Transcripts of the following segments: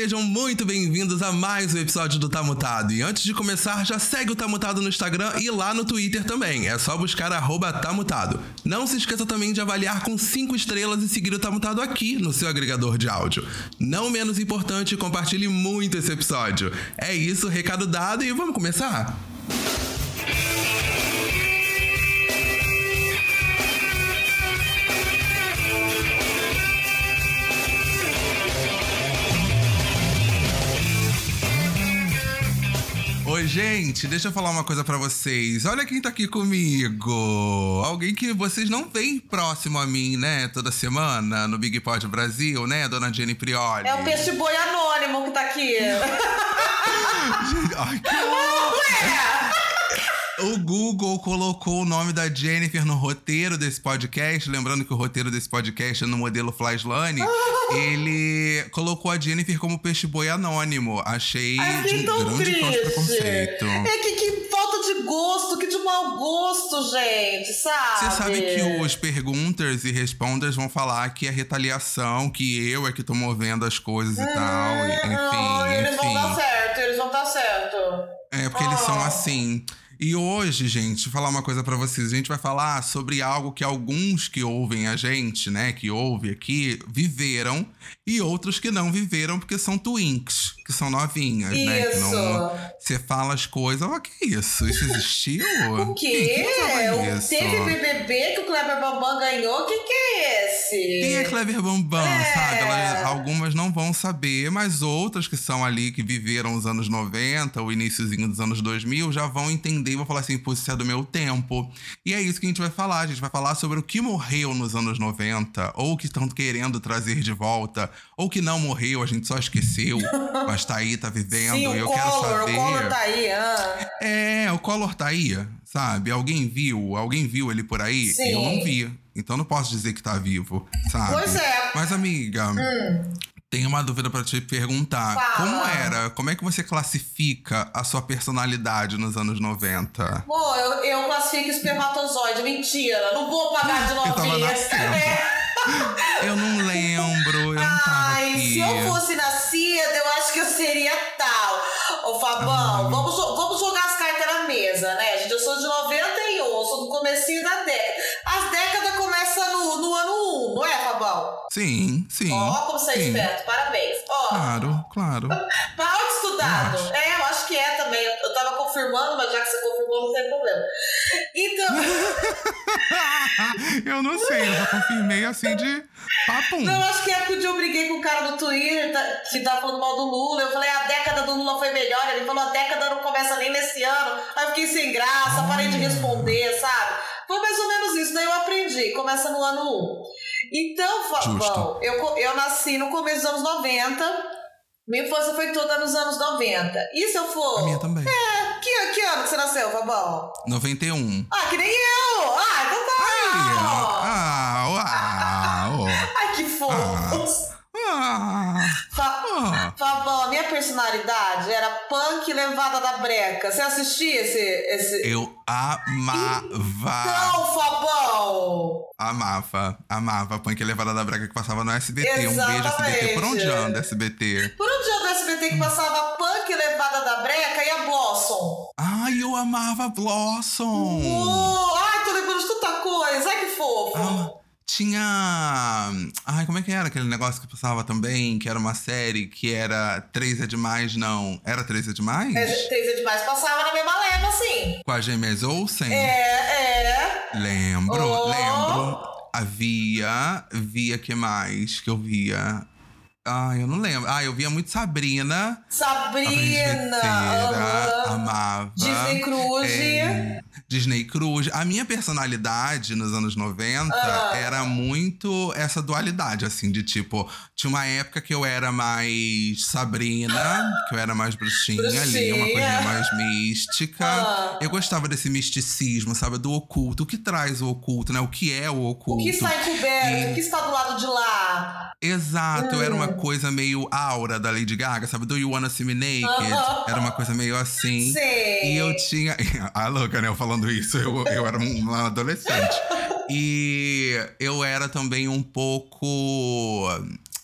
Sejam muito bem-vindos a mais um episódio do Tá Mutado. E antes de começar, já segue o Tá Mutado no Instagram e lá no Twitter também. É só buscar arroba Tá. Não se esqueça também de avaliar com 5 estrelas e seguir o Tá Mutado aqui no seu agregador de áudio. Não menos importante, compartilhe muito esse episódio. É isso, recado dado e vamos começar? Oi, gente, deixa eu falar uma coisa pra vocês. Olha quem tá aqui comigo. Alguém que vocês não veem próximo a mim, né? Toda semana no Big Pod Brasil, né? Dona Jenny Prioli. É o peixe boi anônimo que tá aqui. Ai, que. O Google colocou o nome da Jennifer no roteiro desse podcast. Lembrando que o roteiro desse podcast é no modelo Flyslane. ele colocou a Jennifer como peixe boi anônimo. Achei Ai, de fiquei um tão grande triste. preconceito. É que, que falta de gosto, que de mau gosto, gente, sabe? Você sabe que os pergunters e responders vão falar que é retaliação, que eu é que tô movendo as coisas e tal. e- Não, Enfim, eles vão dar enfim. certo, eles vão dar certo. É porque eles são Oh. assim. E hoje, gente, vou falar uma coisa pra vocês. A gente vai falar sobre algo que alguns que ouvem a gente, né, que ouve aqui, viveram e outros que não viveram porque são twinks, que são novinhas, né? Que Isso. não você fala as coisas, ó, que isso? Isso existiu? O quê? quem usava O- isso? Teve BBB que o Kleber Bambam ganhou? Quem que é esse? Quem é Clever Bambam, É. sabe? Elas- algumas não vão saber, mas outras que são ali, que viveram os anos 90, o iníciozinho dos anos 2000, já vão entender e vão falar assim, pô, isso é do meu tempo. E é isso que a gente vai falar. A gente vai falar sobre o que morreu nos anos 90, ou o que estão querendo trazer de volta, ou que não morreu, a gente só esqueceu, mas tá aí, tá vivendo, Sim, e o eu quero Collor, saber. o Collor tá aí. Ah. É, o Collor tá aí, sabe? Alguém viu? Alguém viu ele por aí? Sim. Eu não vi. Então não posso dizer que tá vivo, sabe? Pois é. Mas, amiga, tenho uma dúvida pra te perguntar. Fala. Como era? Como é que você classifica a sua personalidade nos anos 90? Pô, eu, eu classifico espermatozoide. Mentira, não vou pagar de novinha. É. Eu não lembro, eu não tava Ai, aqui. se eu fosse nascida, eu acho que eu seria tal. Ô, Fabão, vamos, jo- vamos jogar as cartas na mesa, né, gente? Eu sou de 91, sou do comecinho da década. As décadas começam no, no ano 1, não é, Fabão? Sim, sim. Ó, como você é esperto, parabéns. Ó, Claro, claro. mal estudado. Eu. É, eu acho que é também. Eu, eu tava confirmando, mas já que você confirmou, não tem problema. Então. eu não sei, eu já confirmei assim de papum. Não, acho que é porque eu briguei com o cara do Twitter tá- que tava falando mal do Lula. Eu falei, a década do Lula foi melhor. Ele falou, a década não começa nem nesse ano. Aí eu fiquei sem graça, parei de responder, sabe? Foi mais ou menos isso. Daí eu aprendi. Começa no ano 1. Então, Fabão, eu, eu nasci no começo dos anos 90. Minha infância foi toda nos anos 90. E se eu for. A minha também. É, que, que ano que você nasceu, Fabão? 91. Ah, que nem eu! Ah, então tá! Ah, ah. Fabão, a minha personalidade era punk levada da breca. Você assistia esse. esse... Eu amava. Não, Fabão! Amava. Amava. Punk levada da breca que passava no SBT. Um beijo, SBT. Por onde Exatamente. anda SBT? Por dia do SBT que passava punk levada da breca e a Blossom. Ai, eu amava Blossom. Oh, ai, tô lembrando de tanta coisa. Ai, que fofo. Ah, tinha. Ai, como é que era aquele negócio que passava também? Que era uma série que era Três é Demais, não. Era Três é Demais? É, Três é demais. Passava na mesma leva, assim. Com a Gêmeas Olsen? É, é. Lembro, Oh. lembro. Havia. Via que mais que eu via? Ah, eu não lembro. Ah, eu via muito Sabrina. Sabrina! Aham. amava. Disney Cruise. É, Disney Cruise. A minha personalidade nos anos 90 Ah. era muito essa dualidade, assim, de tipo, tinha uma época que eu era mais Sabrina, que eu era mais bruxinha, ali, uma Bruxinha. coisinha mais mística. Ah. Eu gostava desse misticismo, sabe? Do oculto. O que traz o oculto, né? O que é o O oculto? que está encoberto? E- O que está do lado de lá? Exato, era uma Hum. coisa meio aura da Lady Gaga, sabe? Do You Wanna See Me Naked? Era uma coisa meio assim. Sei. E eu tinha. A louca, né? Eu falando isso, eu, eu era um adolescente. E eu era também um pouco.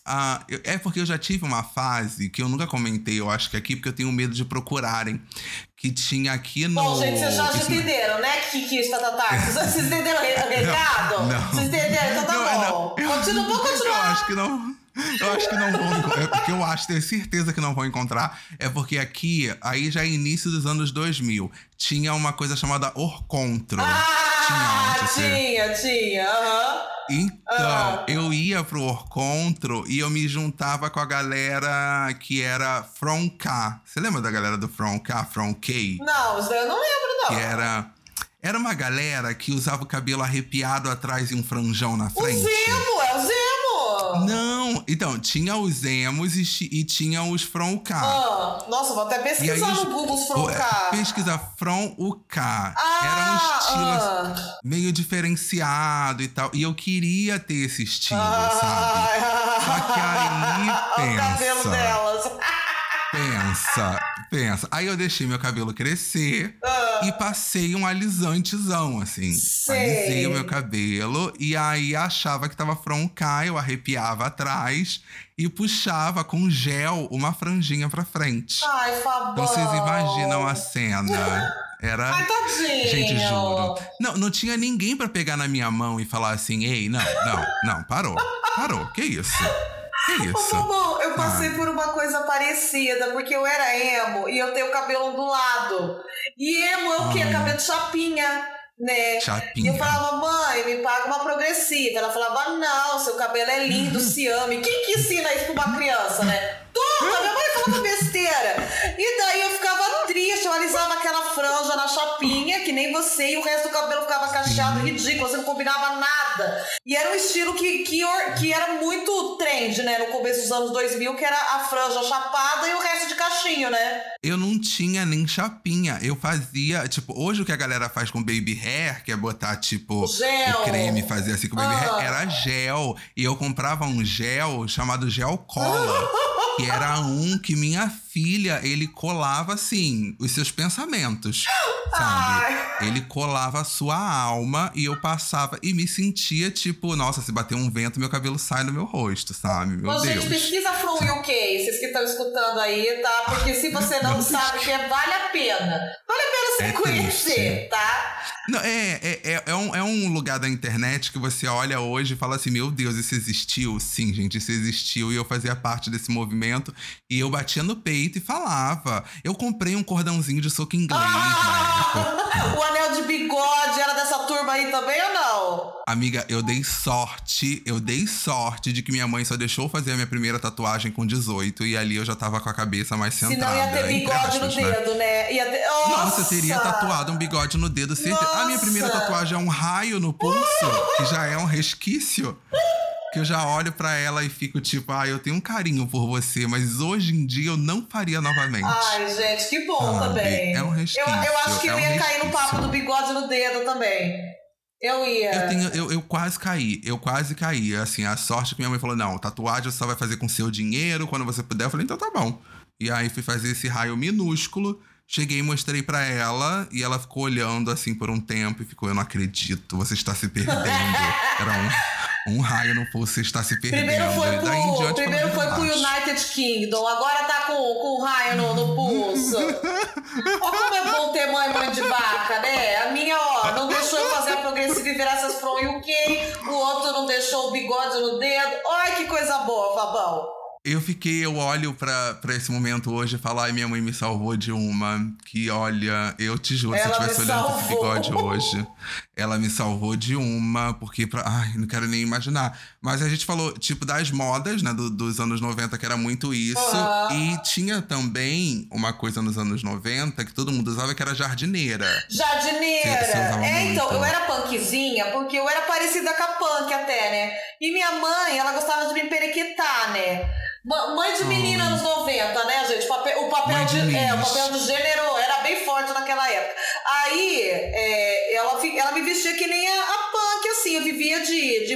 ah, é porque eu já tive uma fase que eu nunca comentei, eu acho que aqui, porque eu tenho medo de procurarem. Que tinha aqui no. Bom, gente, vocês já entenderam, né, Kiki e Tatatá? Vocês entenderam o re- o recado? não. Vocês entenderam? Então tá Não, é. Não. Continua, vamos Eu continuar. acho que não. Eu acho que não vão. É porque eu acho, tenho certeza que não vão encontrar. É porque aqui, aí já é início dos anos 2000, tinha uma coisa chamada Orcontro. tinha Ah, antes, né? tinha, tinha. aham. Então, Ah. eu ia pro Orcontro e eu me juntava com a galera que era From K. Você lembra da galera do From K, From K? Não, isso eu não lembro, Que não. era. Era uma galera que usava o cabelo arrepiado atrás e um franjão na O frente. Zemo, é o Zemo. Não, então, tinha os emos e, e tinha os From K. Ah, nossa, vou até aí, pesquisar no Google os o- From é, K. Pesquisa From o K. Ah, Era um estilo ah. meio diferenciado e tal. E eu queria ter esse estilo, sabe? Ah, Só que aí, o cabelo pensa. Pensa, pensa. Aí eu deixei meu cabelo crescer Ah. e passei um alisantezão, assim. Sei. Alisei o meu cabelo e aí achava que tava K, eu arrepiava atrás e puxava com gel uma franjinha pra frente. Ai, Fabão. Então vocês imaginam a cena. Era. Ai, tadinho. Gente, juro. Não, não tinha ninguém pra pegar na minha mão e falar assim: ei, não, não, não, parou. Parou. Que isso? Que Ô, isso? Fabão, eu passei Ah. por uma coisa parecida, porque eu era emo e eu tenho o cabelo ondulado. E emo é o quê? Ah. Cabelo de chapinha, né? E Chapinha. eu falava, mãe, me paga uma progressiva. Ela falava, não, seu cabelo é lindo, se ame. Quem que ensina isso pra uma criança, né? Toma, minha mãe falava besteira. E daí eu ficava alisava aquela franja na chapinha, que nem você, e o resto do cabelo ficava cacheado, ridículo, você não combinava nada. E era um estilo que, que, que era muito trend, né, no começo dos anos 2000, que era a franja chapada e o resto de cachinho, né? Eu não tinha nem chapinha. Eu fazia, tipo, hoje o que a galera faz com baby hair, que é botar, tipo, Gel. o creme e fazer assim com baby Ah. hair, era gel. E eu comprava um gel chamado gel cola. que era um que minha filha, ele colava assim, os seus pensamentos. Sabe? Ai. Ele colava a sua alma e eu passava e me sentia tipo, nossa, se bater um vento, meu cabelo sai do meu rosto, sabe? Meu Ô, Deus. gente, pesquisa From UK, vocês que estão escutando aí, tá? Porque se você não sabe, que é- vale a pena. Vale a pena você É conhecer, triste. tá? Não, é, é, é, é um, é um lugar da internet que você olha hoje e fala assim: Meu Deus, isso existiu? Sim, gente, isso existiu. E eu fazia parte desse movimento. E eu batia no peito e falava. Eu comprei um cordãozinho de soco inglês. Ah, o anel de bigode era dessa turma aí também ou não? Amiga, eu dei sorte, eu dei sorte de que minha mãe só deixou fazer a minha primeira tatuagem com 18 e ali eu já tava com a cabeça mais centrada. Senão ia ter bigode no aspas, né? dedo, né? Ia ter... Nossa, eu teria tatuado um bigode no dedo. certeza. A minha primeira Nossa! tatuagem é um raio no pulso, que já é um resquício. Que eu já olho pra ela e fico tipo, ah, eu tenho um carinho por você, mas hoje em dia eu não faria novamente. Ai, gente, que bom Sabe? também. É um eu, resquício, eu acho que é eu um ia cair no papo do bigode no dedo também. Eu ia. Eu, tenho, eu, eu quase caí, eu quase caí. Assim, a sorte que minha mãe falou: não, tatuagem você só vai fazer com seu dinheiro quando você puder. Eu falei, então tá bom. E aí fui fazer esse raio minúsculo. Cheguei e mostrei pra ela e ela ficou olhando assim por um tempo e ficou: Eu não acredito, você está se perdendo. Era um, um raio no pulso, você está se perdendo. Primeiro foi em pro, diante primeiro foi pro. United Kingdom, agora tá com, com o raio no, no pulso. ó, como é bom ter mãe mãe de vaca, né? A minha, ó, não deixou eu fazer a progressiva e virar essas from UK, o outro não deixou o bigode no dedo. Olha que coisa boa, Fabão. Eu fiquei, eu olho pra, pra esse momento hoje e falo, ai, minha mãe me salvou de uma. Que olha, eu te juro, Ela se eu estivesse olhando esse bigode hoje, ela me salvou de uma, porque, pra, ai, não quero nem imaginar. Mas a gente falou, tipo, das modas, né, do- dos anos 90, que era muito isso. E tinha também uma coisa nos anos 90 que todo mundo usava, que era jardineira. Jardineira. Você- é, então, muito. eu era punkzinha porque eu era parecida com a punk até, né? E minha mãe, ela gostava de me perequetar, né? Mãe de menina anos 90, né, gente? O, papel Ah. Mãe de de, é, o papel de gênero era bem forte naquela época. Aí, é, ela, ela me vestia que nem a, a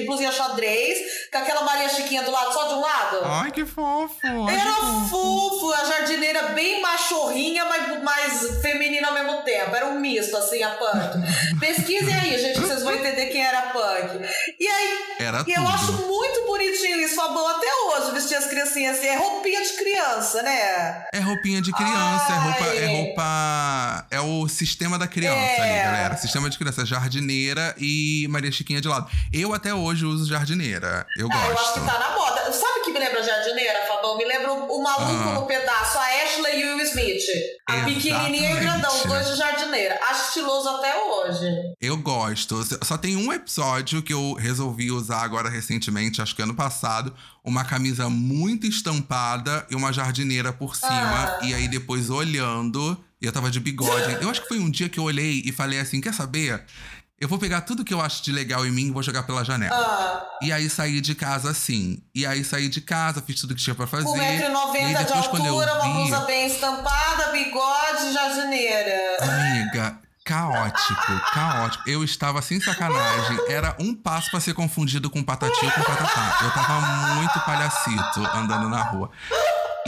blusinha xadrez, com aquela Maria Chiquinha do lado, só de um lado. Ai, que fofo! ai, Era que fofo. fofo, a jardineira bem machorrinha, mas mais feminina ao mesmo tempo. Era um misto, assim, a punk. Pesquisem aí, gente, que vocês vão entender quem era a punk. E aí, Era e eu tudo. acho muito bonitinho isso, Fabão, até hoje, vestir as criancinhas assim. É roupinha de criança, né? É roupinha de criança, é roupa, é roupa. É o sistema da criança É. ali, galera. Sistema de criança, jardineira e Maria Chiquinha de lado. Eu até hoje uso jardineira. Eu Ah, eu acho gosto. que tá na moda. Sabe o que me lembra jardineira, Fabão? Me lembra o, maluco Ah. no pedaço, a Ashley e o Will Smith. A pequenininha e o grandão, os dois de jardineira. Acho estiloso até hoje. Eu gosto. Só tem um episódio que eu resolvi usar agora recentemente, acho que ano passado, uma camisa muito estampada e uma jardineira por cima. Ah. E aí depois olhando, e eu tava de bigode. Eu acho que foi um dia que eu olhei e falei assim: quer saber? Eu vou pegar tudo que eu acho de legal em mim e vou jogar pela janela. Ah, E aí saí de casa assim. E aí saí de casa, fiz tudo que tinha pra fazer. com 1,90m e aí de altura, uma blusa bem estampada, bigode, jardineira. Amiga, caótico, caótico. Eu estava sem sacanagem. Era um passo pra ser confundido com patati ou com patatá. Eu tava muito palhacito andando na rua.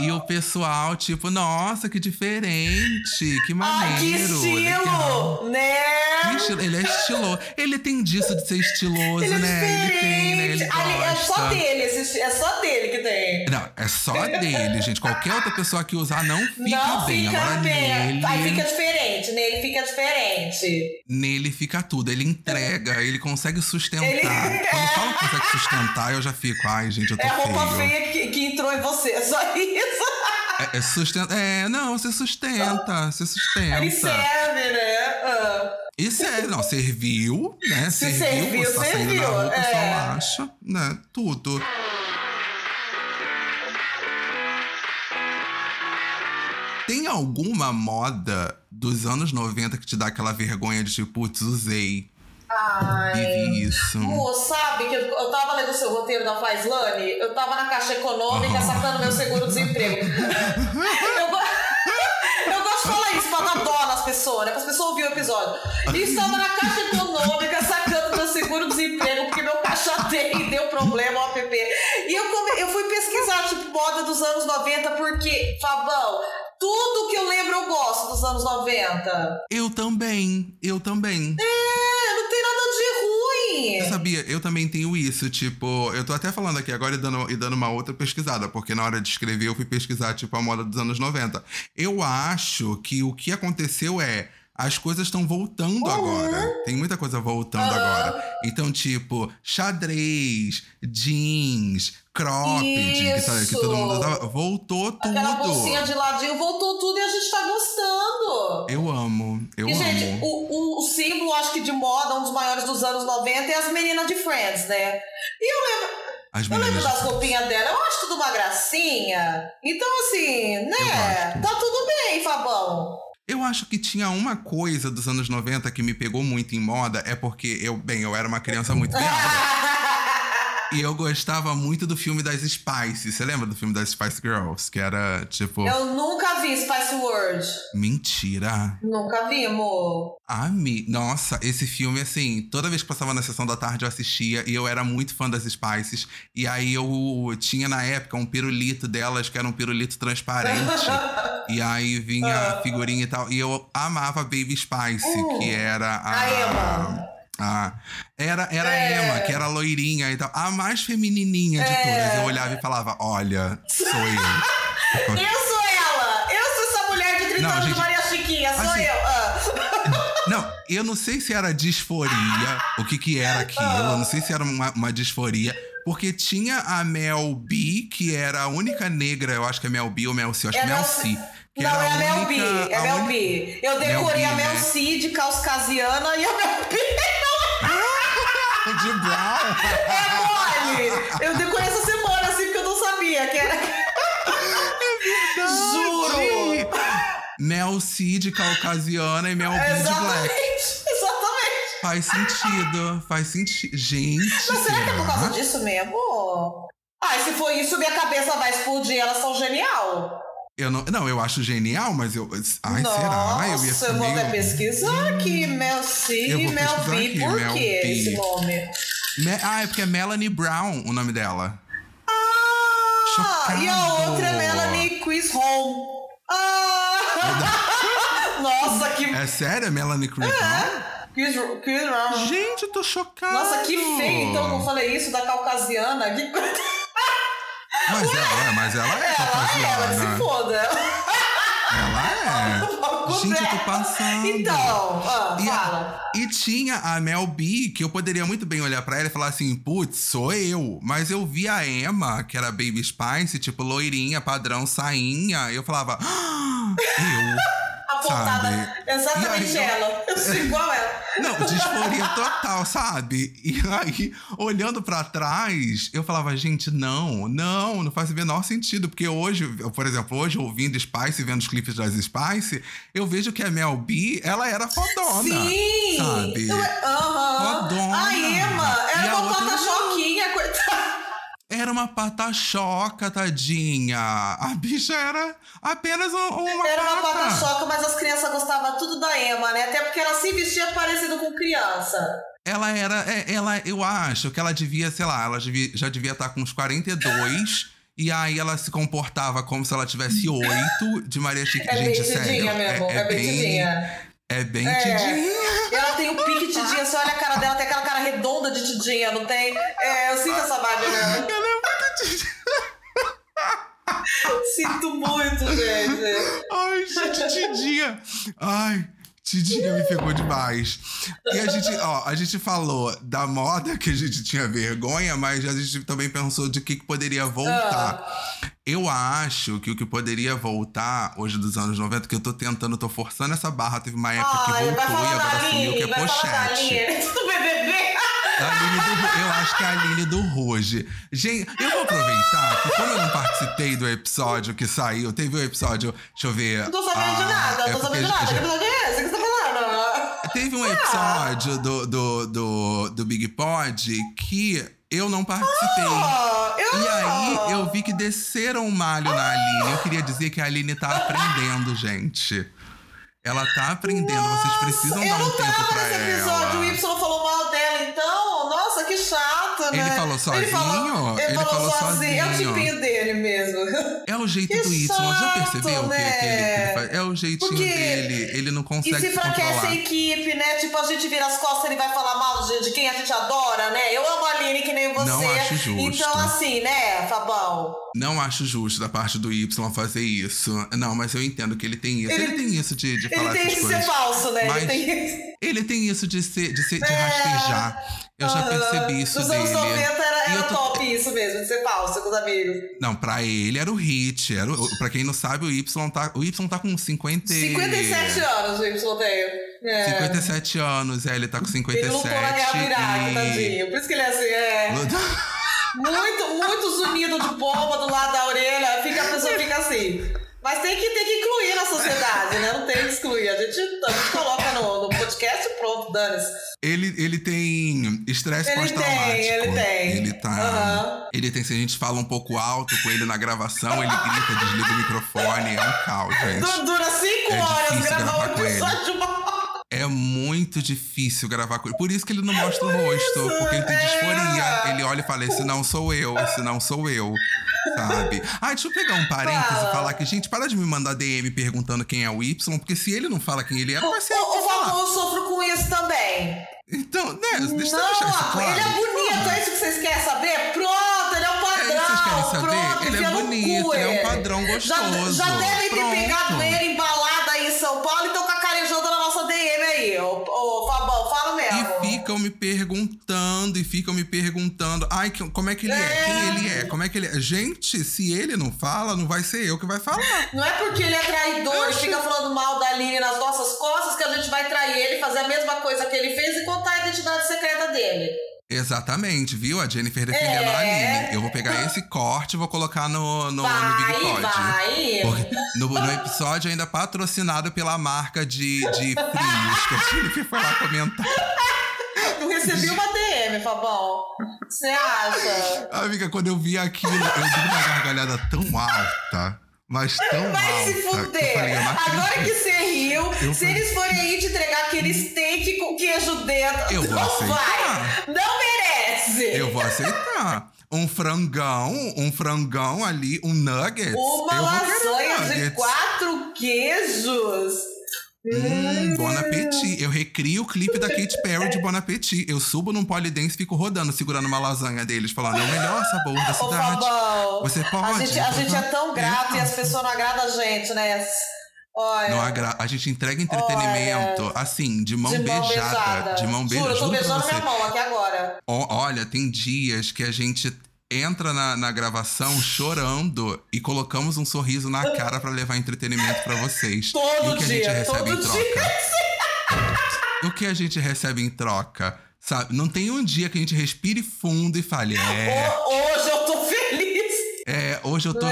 E o pessoal, tipo, nossa, que diferente, que Ai, que maneiro. legal. estilo, né? Que estilo- Ele é estiloso. Ele tem disso de ser estiloso, Ele é né? Ele tem, né? Ele diferente. Ali, é só gosta. dele, é só dele que tem. Não, é só dele, gente. Qualquer outra pessoa que usar não fica Não bem. fica Agora bem. nele, Aí fica diferente, nele fica diferente. nele fica tudo. Ele entrega, ele consegue sustentar. Ele- Quando fala que consegue sustentar, eu já fico, ai, gente, eu tô É a roupa feio. feia que, que entrou em você, é só isso. É, é sustenta. É, não, você sustenta, você sustenta. Ele serve, né? Ah. Isso é, não, serviu, né? Se serviu, serviu, você tá saindo serviu, na rua, é. acha, né? Tudo. Tem alguma moda dos anos 90 que te dá aquela vergonha de tipo, putz, usei, Ai. isso? Pô, sabe que eu, eu tava lendo o seu roteiro da Faislane, eu tava na caixa econômica sacando meu seguro-desemprego. eu, go- eu gosto de falar isso pra dar dó nas pessoas, né? Para as pessoas ouvirem o episódio. E estava na caixa econômica sacando meu seguro-desemprego porque meu caixa-tem deu problema ao app. E eu, come- eu fui pesquisar, tipo, moda dos anos 90, porque, Fabão, tudo que eu lembro eu gosto dos anos 90. Eu também, eu também. É, não tem nada ruim. Sabia, eu também tenho isso, tipo, eu tô até falando aqui agora e dando, e dando uma outra pesquisada, porque na hora de escrever eu fui pesquisar, tipo, a moda dos anos 90. Eu acho que o que aconteceu é. As coisas estão voltando agora. Tem muita coisa voltando Aham. agora. Então, tipo, xadrez, jeans, cropped, que, tá- que todo mundo usava. Voltou tudo. Aquela bolsinha de ladinho voltou tudo e a gente tá gostando. Eu amo, eu e, amo. gente, o, moda, um dos maiores dos anos 90, é as meninas de Friends, né? E eu lembro, As eu lembro das roupinhas dela, eu acho tudo uma gracinha. Então, assim, né? Tá tudo bem, Fabão. Eu acho que tinha uma coisa dos anos 90 que me pegou muito em moda, é porque eu, bem, eu era uma criança muito viada. e eu gostava muito do filme das Spice. Você lembra do filme das Spice Girls? Que era tipo. eu nunca vi Spice World. Mentira. Nunca vi, amor. Ami... Nossa, esse filme, assim, toda vez que passava na sessão da tarde eu assistia e eu era muito fã das Spices. E aí eu tinha na época um pirulito delas, que era um pirulito transparente. e aí vinha a figurinha e tal. E eu amava Baby Spice, Uh, que era a. a Emma. A- era era a É. Emma, que era loirinha e tal. A mais feminininha de É. todas. Eu olhava e falava: Olha, sou eu. Eu sou ela! Eu sou essa mulher de 30 Não, anos gente, Maria Chiquinha, sou assim, eu. Ah. Não, Eu não sei se era disforia, o que que era aquilo. Eu não sei se era uma, uma disforia. Porque tinha a Mel B, que era a única negra, eu acho que é Mel B ou Mel C, eu acho que É Mel Mel- C. que Não, é a Mel B. É a Mel B. Eu Mel decorei B, a Mel né? C de Caucasiana e a Mel B De Brown. é mole. Eu decorei essa semana, assim, porque eu não sabia que era. Juro. Mel C de caucasiana e Mel B de black. Exatamente. Exatamente. Faz sentido, faz sentido. Gente, Mas será que é por causa será? disso mesmo? Ah, e se for isso, minha cabeça vai explodir. Elas são genial. Eu não, não, eu acho genial, mas eu. Ai, Nossa, será? Eu ia eu ser vou até meio. pesquisar aqui. Mel C Eu e vou Mel B. Por Mel que B. esse nome? Me- Ah, é porque é Melanie Brown o nome dela. Ah, e a Chocado. outra é Melanie Quiz Home. Ah! Nossa, que. É sério? É Melanie Chris Brown? Quiz, quiz Home. Gente, eu tô chocado. Nossa, que feio. Então, eu não falei isso da caucasiana. Que... Mas ela é, mas ela é Ela é, ela se caucasiana. foda. Ela é. Gente, eu tô passando. Então, ah, E, a- fala. e tinha a Mel B, que eu poderia muito bem olhar pra ela e falar assim, putz, sou eu. Mas eu vi a Emma, que era Baby Spice, tipo, loirinha, padrão, sainha. E eu falava, ah, eu. Apontada. sabe? Exatamente aí, eu- ela. Eu sou igual ela. Não, disforia total, sabe? E aí, olhando pra trás, eu falava, gente, não, não, não faz o menor sentido. Porque hoje, eu, por exemplo, hoje, ouvindo Spice, vendo os clipes das Spice, eu vejo que a Mel B, ela era fodona. Sim! Sabe? Eu- Aham. Fodona. A Emma era uma outra pata choquinha, coitada. Era uma pata-choca, tadinha. A bicha era apenas um- uma Era uma pata. pata choca, mas as crianças gostavam tudo da Emma, né? Até porque ela se vestia parecido com criança. Ela era. é, Ela, eu acho que ela devia, sei lá, ela devia- já devia estar com uns 42. E aí ela se comportava como se ela tivesse 8 de Maria Chique. É bem Gente, sério. tidinha mesmo, é, bem tidinha. É bem É. tidinha. Ela tem o pique tidinha, você olha a cara dela, tem aquela cara redonda de tidinha, não tem? Mesmo. Ela é muito tidinha. Sinto muito, gente. Ai, gente, Tidinha. Ai, Tidinha me pegou demais. E a gente, ó, a gente falou da moda que a gente tinha vergonha, mas a gente também pensou de que, que poderia voltar. Eu acho que o que poderia voltar hoje dos anos 90, que eu tô tentando, tô forçando essa barra, teve uma época que Ai, vai voltou e agora sumiu, que é pochete. Do BBB. Do, eu acho que é a Aline do Ruge. Gente, eu vou aproveitar que como eu não participei do episódio que saiu, teve o episódio, deixa eu ver. Não tô sabendo de ah, nada, é não tô porque sabendo de nada. Que gente- episódio é esse que você tá falando? Teve um episódio do, do, do, do Big Pod que eu não participei. Ah, eu E aí eu vi que desceram o malho na Aline. Eu queria dizer que a Aline tá aprendendo, gente. Ela tá aprendendo, vocês precisam eu dar um não tempo tava pra nesse episódio, o ela. Y falou mal dela, então. Que chato, né? Ele falou sozinho? Ele falou, ele falou falou sozinho. É o tipinho dele mesmo. É o jeito Que do Y, já chato, percebeu que, que ele, que ele né? É o jeitinho Porque- dele, ele não E consegue se se enfraquece controlar. a equipe, né? Tipo, a gente vira as costas, ele vai falar mal de, de quem a gente adora, né? Eu amo a Aline que nem você. Não acho justo. Então, assim, né, Fabão? Não acho justo da parte do Y fazer isso. Não, mas eu entendo que ele tem isso. Ele, Ele- tem isso de, de Ele falar tem essas coisas. ser falso, né? Mas- Ele tem Ele tem isso de ser, de, ser, de É. rastejar. Eu já Aham. percebi isso Nos dele. anos 90 era, era tô- top isso mesmo, de ser falso com os amigos. Não, pra ele era o hit. Era o, pra quem não sabe, o Y tá, o y tá com 50... e- 57 anos o Y tem. É. 57 anos, é, ele tá com 57. Ele lutou na guerra do Iraque, e- tadinho. Por isso que ele é assim, é. Muito, muitos unidos de bomba do lado da orelha, fica, a pessoa fica assim. Mas tem que, tem que incluir na sociedade, né? Não tem que excluir. A gente, a gente coloca no, no podcast e pronto, dane-se. Ele, ele tem estresse Ele pós-traumático. tem, ele tem. Ele tá. Aham. Ele tem, se a gente fala um pouco alto com ele na gravação, ele grita, desliga o microfone. É um caos, gente. Du- Dura 5 É horas gravar um ele. episódio de uma hora. É muito difícil gravar com ele. Por isso que ele não mostra o rosto. Porque ele tem é. disforia. Ele olha e fala: esse não sou eu, esse não sou eu. Sabe? Ah, deixa eu pegar um parêntese e Fala. falar que, gente, para de me mandar DM perguntando quem é o Y, porque se ele não fala quem ele é, vai ser O, eu o. Falcão sofre com isso também. Então, né, deixa eu não, deixar isso claro. ele é bonito, é isso que vocês querem saber? Pronto, ele é um É padrão. isso que vocês querem saber? Pronto, Ele é bonito, ele é um padrão Já, gostoso. já devem ter pegado ele embalado aí em São Paulo e estão cacarejando na nossa DM aí, ô, ô ficam me perguntando e ficam me perguntando. Ai, como é que ele é? Quem ele é? Como é que ele é? Gente, se ele não fala, não vai ser eu que vai falar. Não é porque ele é traidor e fica falando mal da Aline nas nossas costas que a gente vai trair ele, fazer a mesma coisa que ele fez e contar a identidade secreta dele. Exatamente, viu? A Jennifer defendendo a É. Aline. Eu vou pegar esse corte e vou colocar no, no, no Vai, Big Pod. vai. No, no episódio ainda patrocinado pela marca de, de frios, que a Jennifer foi lá comentar. Eu recebi uma DM, Fabão. Você acha? Amiga, quando eu vi aquilo, eu dei uma gargalhada tão alta, mas tão Vai alta. se fuder. Agora que você riu, Eu se eles forem aí te entregar aquele steak com queijo dentro, Eu não vai. Não merece. Eu vou aceitar. Um frangão, um frangão ali, um nuggets. Uma lasanha de quatro queijos. Hum, Bon Appetit. Eu recrio o clipe da Katy Perry de Bon Appetit. Eu subo num polidense e fico rodando, segurando uma lasanha deles, falando, é o melhor sabor da Ô, cidade. Fabão, Você a pode, gente, a gente é tão grato e as pessoas não agradam a gente, né? Olha, Não agra- A gente entrega entretenimento, assim, de mão, de mão beijada, beijada. De mão beijada. Juro, eu tô beijando minha mão aqui agora. Ó, Olha, tem dias que a gente entra na, na gravação chorando e colocamos um sorriso na cara pra levar entretenimento pra vocês. Todo e o que a gente dia, recebe em troca? dia. O que a gente recebe em troca? Sabe? Não tem um dia que a gente respire fundo e fale, é, Ho- Hoje. É, hoje eu tô É.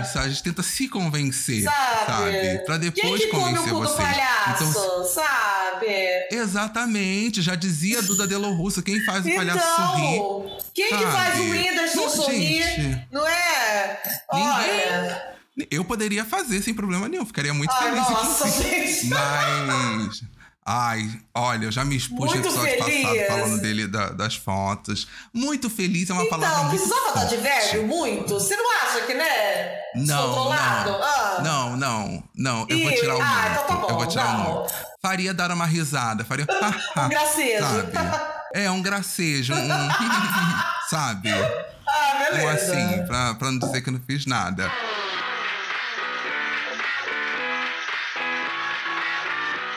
feliz. sabe? A gente tenta se convencer, Sabe? sabe? Pra Quem depois que come o convencer do vocês. palhaço, Então, sabe? exatamente, já dizia Duda Delo Russo, quem faz o palhaço sorrir Então, quem que sabe? faz o Whindersson Não, sorrir? gente. Não é? Olha. Eu poderia fazer sem problema nenhum, ficaria muito Ai, feliz. nossa, aqui. gente. Mas. Ai, olha, eu já me expus no Muito episódio feliz. passado falando dele da- das fotos. Muito feliz é uma palavra Então, muito precisava forte. de velho muito? Você não acha que, né? Não, não, Ah. não, não, não. Eu vou Ih, tirar o ah, muito. então tá bom, eu vou tirar não. o muito. Faria dar uma risada, faria. Um gracejo. Sabe? É, um gracejo, um. sabe? Ah, beleza. Ou assim, pra, pra não dizer que eu não fiz nada.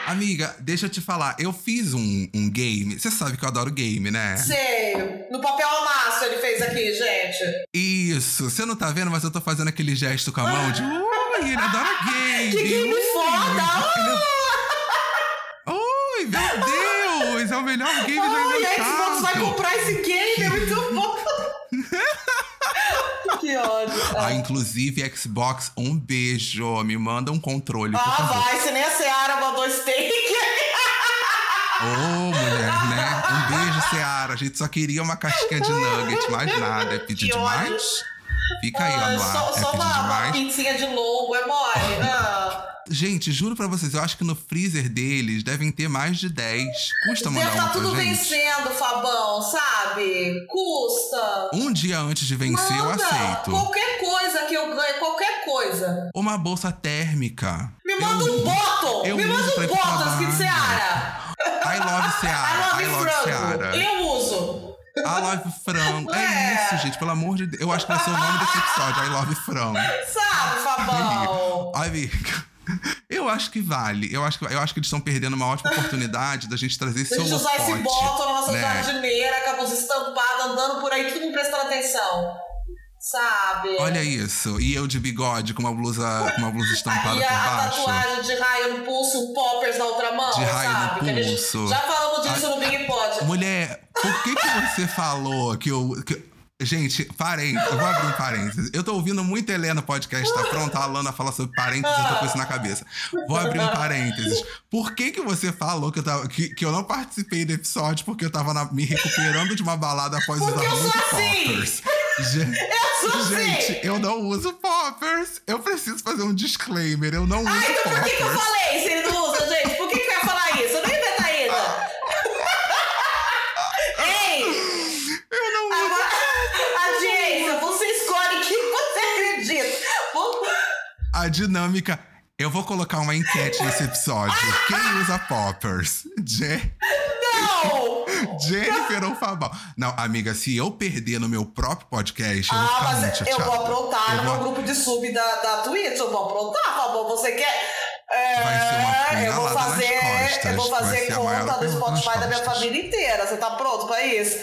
Amiga, deixa eu te falar. Eu fiz um, um game. Você sabe que eu adoro game, né? Sei. No papel amasso ele fez aqui, gente. Isso. Você não tá vendo, mas eu tô fazendo aquele gesto com a mão de. Ui, ele adora game. Que game Ui, foda! ele- Ui, meu Deus! É o melhor game já Ai, a Xbox vai inventado. comprar esse game, é muito bom. Que ódio. Ah, inclusive, Xbox, um beijo. Me manda um controle, Ah, vai, se nem a Seara mandou steak. Ô, mulher, né? Um beijo, Seara. A gente só queria uma casquinha de nugget, mais nada. É pedir Que ódio. demais? Fica aí, ó, Ah, no ar. só é só uma, uma demais? pincinha de lobo, é mole. Ah. Gente, juro pra vocês, eu acho que no freezer deles devem ter mais de 10. Custa mandar Deve tá uma pra tudo gente? vencendo, Fabão, sabe? Custa. Um dia antes de vencer, eu Manda. aceito. Qualquer coisa que eu ganhe, qualquer coisa. Uma bolsa térmica. Me Eu manda um uso- bottle! eu Me manda um escrito trabalho. Seara! I love Seara. I I love love frango. Seara. Eu uso. I love frango. É É. isso, gente. Pelo amor de Deus. Eu acho que vai ser o nome desse episódio. I love frango. Sabe, Fabão? Amiga, eu acho que vale. Eu acho que, eu acho que eles estão perdendo uma ótima oportunidade da gente trazer esse A gente usar esse holofote, bottle na nossa né? jardineira, com a blusa estampada, andando por aí, todo mundo prestando atenção. Sabe? Olha isso. E eu de bigode com uma blusa, com uma blusa estampada e por a baixo. tatuagem de raio no pulso, poppers na outra mão, De raio no sabe? A gente- pulso. já falamos disso no Big Pod. Mulher, por que que você falou que eu... que- Gente, parênteses, eu vou abrir um parênteses. Eu tô ouvindo muito Helena podcast, tá pronta? A Lana fala sobre parênteses, eu tô com isso na cabeça. Vou abrir um parênteses. Por que que você falou que eu, tava, que, que eu não participei do episódio porque eu tava na- me recuperando de uma balada após Porque usar muito assim. poppers? Gente, Eu sou gente, assim. eu não uso poppers. Eu preciso fazer um disclaimer, eu não uso Ah, então por que, que eu poppers. falei se ele não a dinâmica. Eu vou colocar uma enquete nesse episódio. Quem usa poppers? Je Não! Jennifer ou Fabão? Não, amiga, se eu perder no meu próprio podcast, eu vou Ah, ficar muito mas eu vou aprontar Eu no vou- meu grupo de sub da, da Twitch. Eu vou aprontar, Fabão. Você quer. É, Vai ser uma eu vou punhalada nas fazer, costas. eu vou fazer conta do Spotify da minha família inteira. Você tá pronto pra isso?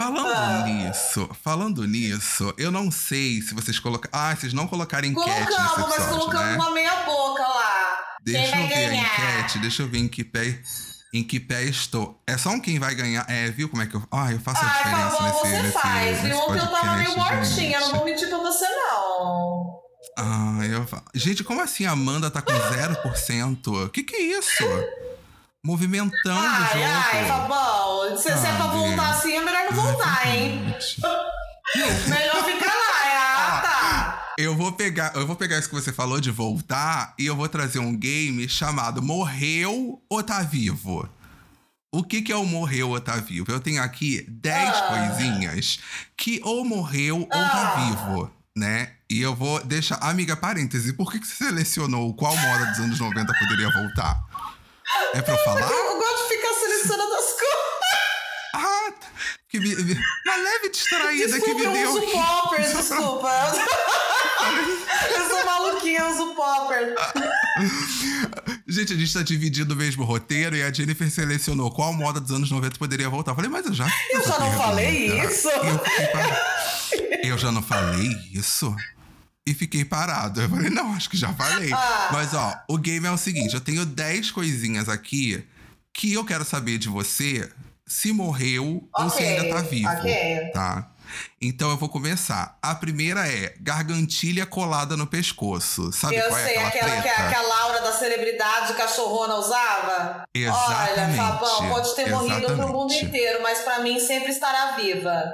Falando Ah. nisso, falando nisso, eu não sei se vocês colocaram. Ah, vocês não colocaram enquete nesse Colocamos, mas episódio, colocamos né? uma meia boca lá. Deixa Quem eu vai ver a ganhar? enquete, deixa eu ver em que pé. Em que pé estou. É só um quem vai ganhar. É, viu como é que eu. Ah, eu faço a diferença por favor, nesse, você nesse, faz. nesse? Ontem eu tava meio mortinha, não vou mentir pra você, não. Ah, eu. Gente, como assim a Amanda tá com 0%? Que que é isso? Movimentando o Ai, jogo. ai, Fabão. Se, se é pra Sabe? voltar assim, é melhor não voltar, hein? Melhor ficar lá, é. Ah, tá. Eu vou pegar, eu vou pegar isso que você falou de voltar e eu vou trazer um game chamado Morreu ou Tá Vivo. O que, que é o morreu ou tá vivo? Eu tenho aqui 10 Ah. coisinhas que ou morreu ou tá Ah. vivo, né? E eu vou deixar. Amiga, parêntese, por que, que você selecionou qual moda dos anos 90 poderia voltar? É pra eu falar? Eu gosto de ficar selecionando as coisas. Ah, que me, me- uma leve distraída que Desculpa, me eu deu. uso aqui. popper, desculpa. Eu sou maluquinha, eu uso popper. Gente, a gente tá dividindo o mesmo roteiro e a Jennifer selecionou qual moda dos anos 90 poderia voltar. Eu falei, mas eu já. Eu já não falei isso? Eu, parado. eu já não falei isso? E fiquei parado. Eu falei, não, acho que já falei. Ah. Mas ó, o game é o seguinte: eu tenho 10 coisinhas aqui que eu quero saber de você se morreu ou se ainda tá vivo. ok. Tá? Então eu vou começar. A primeira é gargantilha colada no pescoço. Sabe Eu qual é sei, aquela aquela que, a- que a Laura da celebridade cachorrona usava. Olha, Exatamente, Fabão, pode ter morrido pro mundo inteiro, mas pra mim sempre estará viva.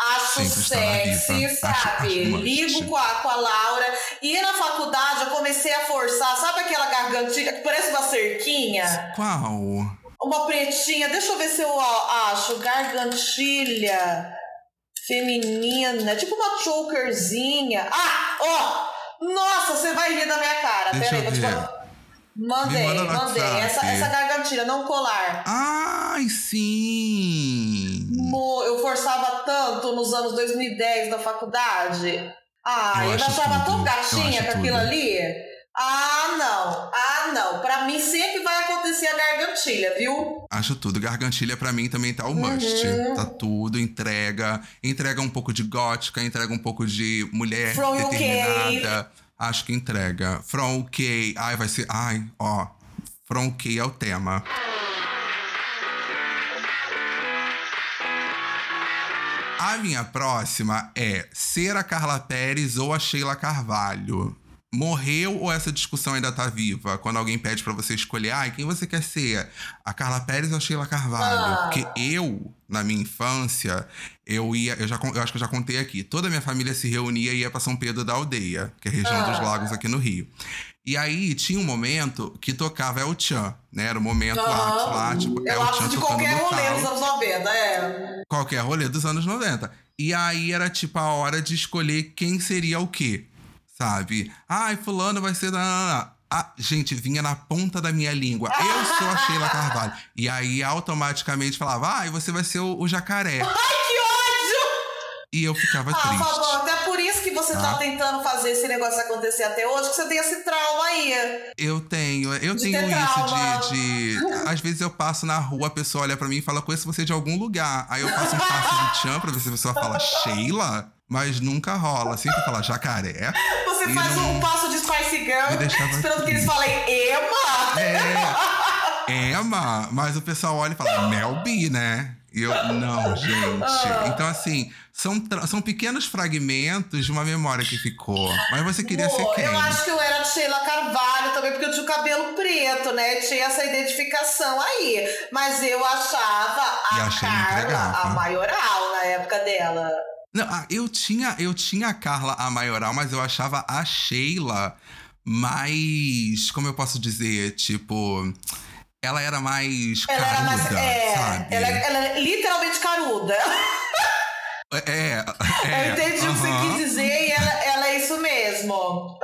Acho Sempre estará sexy. Acho- sabe? acho. Ligo com a, com a Laura. E na faculdade eu comecei a forçar, sabe aquela gargantilha que parece uma cerquinha? Qual? Uma pretinha, deixa eu ver se eu acho. Gargantilha feminina, tipo uma chokerzinha. Ah, ó! Nossa, você vai rir da minha cara. Deixa Peraí, vou te mandar. Mandei, manda mandei. Essa, essa gargantilha, não colar. Ai, sim! Eu forçava tanto nos anos 2010 na faculdade. Ah, Eu eu, achava tão gatinha com aquilo tudo. ali. Ah, não. Ah, não. Pra mim sempre vai acontecer a gargantilha, viu? Acho tudo. Gargantilha pra mim também tá o must. Uhum. Tá tudo, entrega. Entrega um pouco de gótica, entrega um pouco de mulher From UK. determinada. Acho que entrega. From UK. Ai, vai ser. Ai, ó. From UK é o tema. A minha próxima é ser a Carla Pérez ou a Sheila Carvalho. Morreu ou essa discussão ainda tá viva? Quando alguém pede pra você escolher, ai, quem você quer ser? A Carla Pérez ou a Sheila Carvalho? Ah. Porque eu, na minha infância, eu ia, eu já eu acho que eu já contei aqui, toda a minha família se reunia e ia pra São Pedro da Aldeia, que é a região Ah. dos lagos aqui no Rio. E aí tinha um momento que tocava El Chan, né? Era o momento Aham. ápice lá, tipo, É El Chan de qualquer rolê nos anos 90, é. qualquer rolê dos anos 90. E aí era tipo a hora de escolher quem seria o quê, sabe? Ai, fulano vai ser. Ah, gente, vinha na ponta da minha língua. Eu sou a Sheila Carvalho. E aí automaticamente falava, ai, você vai ser o, o jacaré. Ai, que ódio! E eu ficava Ah, triste. Fabão, até por isso que você tá Tá. tentando fazer esse negócio acontecer até hoje, que você tem esse trauma aí. Eu tenho, eu De tenho isso de, de. Às vezes eu passo na rua, a pessoa olha pra mim e fala, conheço você de algum lugar. Aí eu faço um passo de tchan pra ver se a pessoa fala Sheila, mas nunca rola. Sempre fala jacaré. Você E faz não- um passo de Spice Girl esperando que eles falem Emma. É, Emma, mas o pessoal olha e fala, Mel B, né? E eu, não, gente. Ah. Então, assim, são, são pequenos fragmentos de uma memória que ficou. Mas você queria ser Pô, quem? Eu acho que eu era Sheila Carvalho também, porque eu tinha o cabelo preto, né? Tinha essa identificação aí. Mas eu achava E a a Sheila Carla entregava. a maioral na época dela. Não, ah, eu tinha, eu tinha a Carla a maioral, mas eu achava a Sheila mais. Como eu posso dizer? Tipo. Ela era mais Ela caruda, era mais. É, sabe? ela, ela é literalmente caruda. É, é. eu entendi o que você quis dizer e ela, ela é isso mesmo.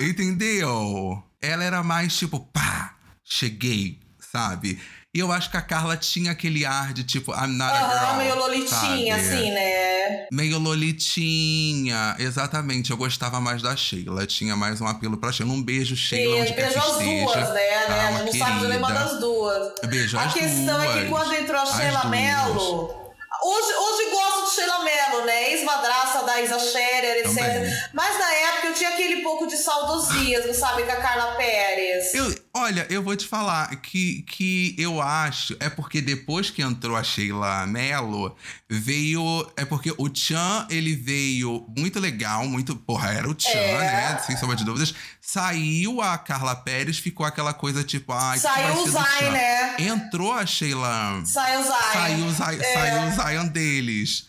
Entendeu? Ela era mais tipo, pá, cheguei, sabe? E eu acho que a Carla tinha aquele ar de tipo, I'm not a girl. Meio lolitinha, sabe? assim, né? Meio Lolitinha. Exatamente, eu gostava mais da Sheila. Tinha mais um apelo pra Sheila. Um beijo, Sheila, E onde quer que beijou as esteja. duas, né? Tá, né? A gente não sabe das duas. Beijo A as questão é que duas. quando entrou a Sheila duas. Mello. Hoje, hoje gosto Sheila Mello, né? Ex-madraça da Isa Scherer, etc. Também. Mas na época eu tinha aquele pouco de saudosismo, sabe? Com a Carla Pérez. Eu, olha, eu vou te falar que, que eu acho. É porque depois que entrou a Sheila Mello, veio. É porque o Chan, ele veio muito legal, muito. Porra, era o Chan, É. né? Sem sombra de dúvidas. Saiu a Carla Pérez, ficou aquela coisa tipo. Ai, vai Saiu o Chan? né? Entrou a Sheila. Saiu o Zayn. Saiu o Zion, É. saiu o Zion deles.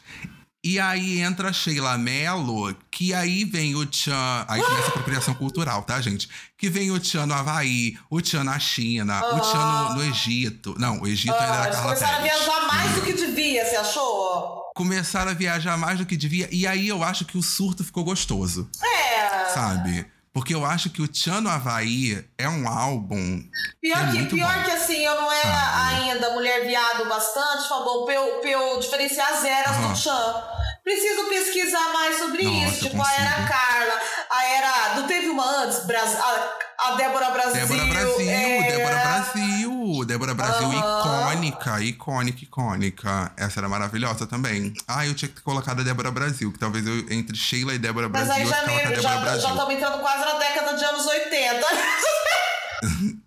E aí entra a Sheila Mello, que aí vem o Chan. Aí começa a apropriação cultural, tá, gente? Que vem o Chan no Havaí, o Chan na China, o Chan no, no Egito. Não, o Egito ainda Ah, era eles Carla começaram a Pérez. viajar mais do que devia, você achou? Começaram a viajar mais do que devia. E aí eu acho que o surto ficou gostoso, É. sabe? Porque eu acho que o Chan no Havaí é um álbum. Pior, É que, muito pior bom. que assim, eu não era Ah, ainda mulher viado bastante, Fabão, pra eu, pra eu diferenciar as eras do Chan. Preciso pesquisar mais sobre Nossa, isso. Tipo, a era consigo. Carla, a era. Não teve uma antes? Bras- a, a Débora Brasil. Débora Brasil, é, Débora Brasil. Débora Brasil, Aham. icônica, icônica, icônica. Essa era maravilhosa também. Ah, eu tinha que ter colocado a Débora Brasil, que talvez eu, entre Sheila e Débora Mas Brasil, aí eu já Débora já Brasil. estamos entrando quase na década de anos 80.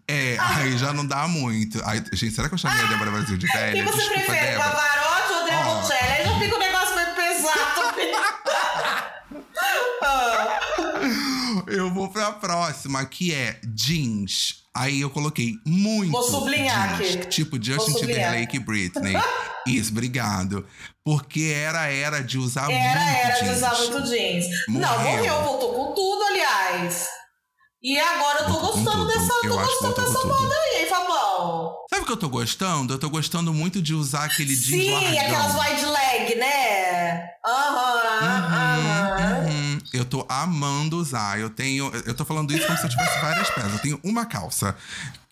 É, aí já não dá muito. Aí, gente, será que eu chamei a Débora Brasil de velha? Quem você Desculpa, prefere, Débora. Pavarotti ou André. Bocelli? Aí já negócio meio pesado. Ah. Eu vou pra próxima, que é jeans. Aí eu coloquei muito Vou sublinhar jeans, aqui. Tipo Justin. Timberlake e Britney. Isso, obrigado. Porque era era de usar Era, muito era de jeans. usar muito jeans. Não, Morreu. morreu, voltou com tudo, aliás. E agora eu tô Voltou gostando dessa, Eu tô gostando dessa moda aí, hein, Fabão? Sabe o que eu tô gostando? Eu tô gostando muito de usar aquele jeans Sim, largão. aquelas wide leg, né? Aham, tô amando usar. Eu tenho. Eu tô falando isso como se eu tivesse várias peças. Eu tenho uma calça.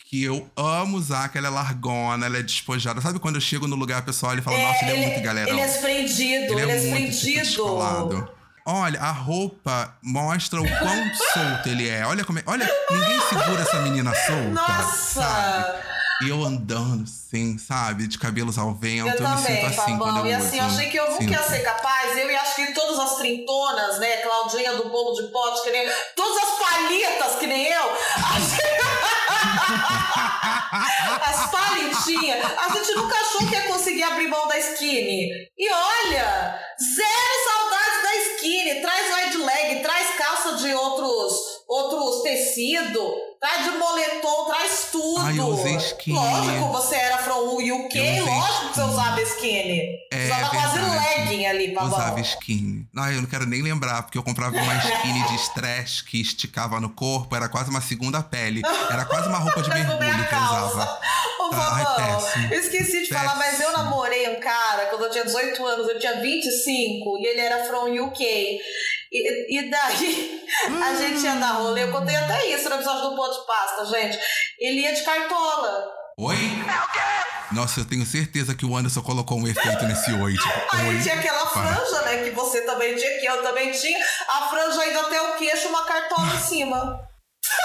Que eu amo usar, que ela é largona, ela é despojada. Sabe quando eu chego no lugar, a pessoa olha e fala, nossa, ele é muito galerão. Ele é esprendido, ele, é muito tipo, esprendido. descolado. Olha, a roupa mostra o quão solto ele é. Olha como é. Olha, ninguém segura essa menina solta. Nossa! Sabe? E eu andando assim, sabe? De cabelos ao vento. Eu Eu, me também, sinto assim Fabão. quando eu e assim, eu achei que eu nunca ia ser capaz. Eu e acho que todas as trintonas, né? Claudinha do bolo de pote, que nem Todas as palhetas, que nem eu. As palitinhas. A gente nunca achou que ia conseguir abrir mão da skinny. E olha, zero saudades da skinny. Traz wide leg, traz calça de outros, outros tecidos, traz de moletom, traz tudo. Ai, eu usei skinny. Lógico, você era from UK, Eu lógico que você usava skinny. É usava quase verdade. legging ali, pra Usava skinny. Ai, eu não quero nem lembrar, porque eu comprava uma skinny de stress que esticava no corpo, era quase uma segunda pele. Era quase uma roupa de não mergulho é que eu usava. Ô, Tá, ai, péssimo. esqueci de falar, mas eu Péssimo. namorei um cara quando eu tinha 18 anos, eu tinha 25 e ele era from UK. E, e daí a gente ia dar rolê, eu contei até isso no episódio do Pão de Pasta, gente. Ele ia de cartola. Oi? Nossa, eu tenho certeza que o Anderson colocou um efeito nesse oi. Tipo, Aí oi. tinha aquela Para. franja, né? Que você também tinha, que eu também tinha. A franja ainda até o queixo, uma cartola em cima.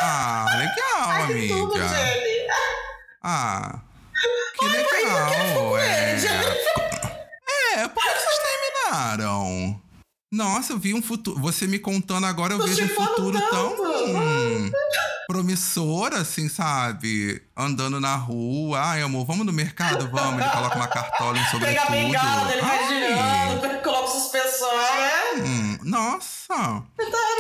Ah, legal, Ai, que amiga. tudo, Jenny. Ah, que ficou legal. com É, ele, Jenny? é, por que vocês terminaram? Nossa, eu vi um futuro. Você me contando agora, eu Tô vejo um futuro tão tanto. hum, promissor, assim, sabe? Andando na rua. Ai, amor, vamos no mercado? Vamos. Ele coloca uma cartola em sobretudo. Pega a bengala dele, vai Ai, girando, coloca o suspensor, né? hum, nossa.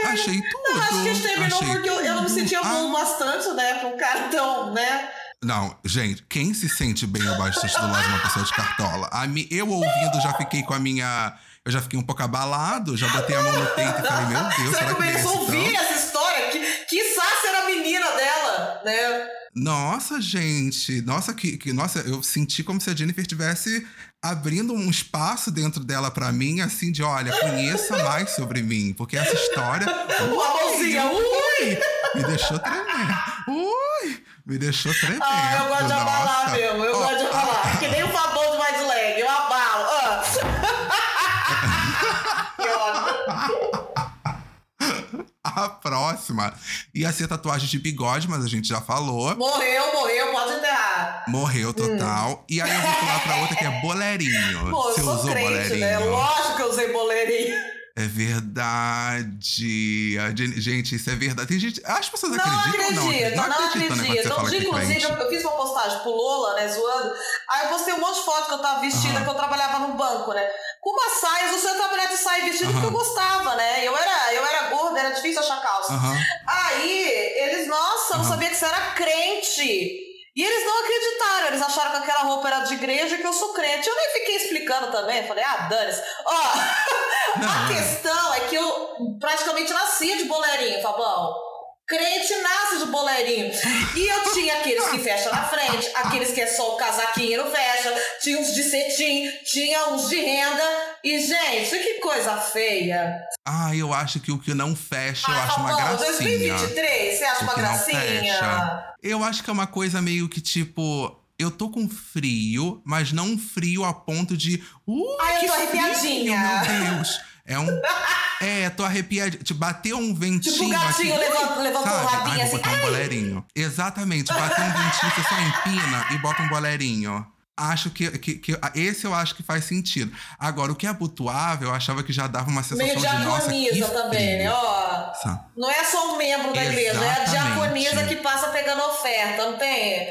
Achei tudo. Não, acho que a gente terminou Achei porque eu, eu não me sentia tudo. bom Ah, bastante, né? Pra um cara tão, né? Não, gente, quem se sente bem bastante do lado de uma pessoa de cartola? A eu ouvindo já fiquei com a minha. Eu já fiquei um pouco abalado, já botei a mão no peito e falei, meu Deus, Você será que começou a ouvir tanto? essa história, que, que ser a menina dela, né? Nossa, gente, nossa, que, que- nossa, eu senti como se a Jennifer tivesse abrindo um espaço dentro dela pra mim, assim, de olha, conheça mais sobre mim, porque essa história. Uma mãozinha, ui! Me deixou tremer. Ui! Me deixou tremer. Ah, eu gosto de abalar mesmo, eu gosto de abalar. Que nem o Fabão próxima ia ser tatuagem de bigode, mas a gente já falou. Morreu, morreu, pode enterrar. Morreu total. E aí eu vou pular pra outra que é boleirinho. Pô, Você eu sou usou crente, boleirinho? né? Lógico que eu usei boleirinho. É verdade. A gen- Gente, isso é verdade. Tem gente. As pessoas Não acreditam ou não? acredito, Não não acreditam, né? Você acredito. Inclusive, eu, eu fiz uma postagem pro Lola, né, zoando. Aí eu postei um monte de foto que eu tava vestida, Aham. que eu trabalhava num banco, né? Com uma saia, eu só trabalhar de saia vestida porque eu gostava, né? Eu era, eu difícil achar calça. Aham. Aí, eles, nossa, eu não sabia que você era crente. E eles não acreditaram, eles acharam que aquela roupa era de igreja e que eu sou crente. Eu nem fiquei explicando também, falei, ah, dane-se. Ó, a questão é que eu praticamente nasci de boleirinho, Fabão. Crente nasce de boleirinho. E eu tinha aqueles que fecham na frente, aqueles que é só o casaquinho e não fecha, tinha uns de cetim, tinha uns de renda. E, gente, que coisa feia. Ah, eu acho que o que não fecha, eu ah, acho uma gracinha. 2023, você acha uma que não gracinha? fecha. Eu acho que é uma coisa meio que tipo. Eu tô com frio, mas não um frio a ponto de. Uh, Ai, eu que tô frio, arrepiadinha. Meu Deus. É um. É, tô arrepiadinha. Te bateu um ventinho. Tipo o gatinho aqui, levanta- levantou sabe? o rabinho Ai, vou assim, botar um ai. boleirinho. Exatamente. Bateu um ventinho, você só empina e bota um boleirinho. Acho que, que, que- Esse eu acho que faz sentido. Agora, o que é abotoável, eu achava que já dava uma sensação Meio de nossa. diaconisa também, né? Ó, Sa- não é só um membro da igreja, é a Exatamente. diaconisa que passa pegando oferta, não tem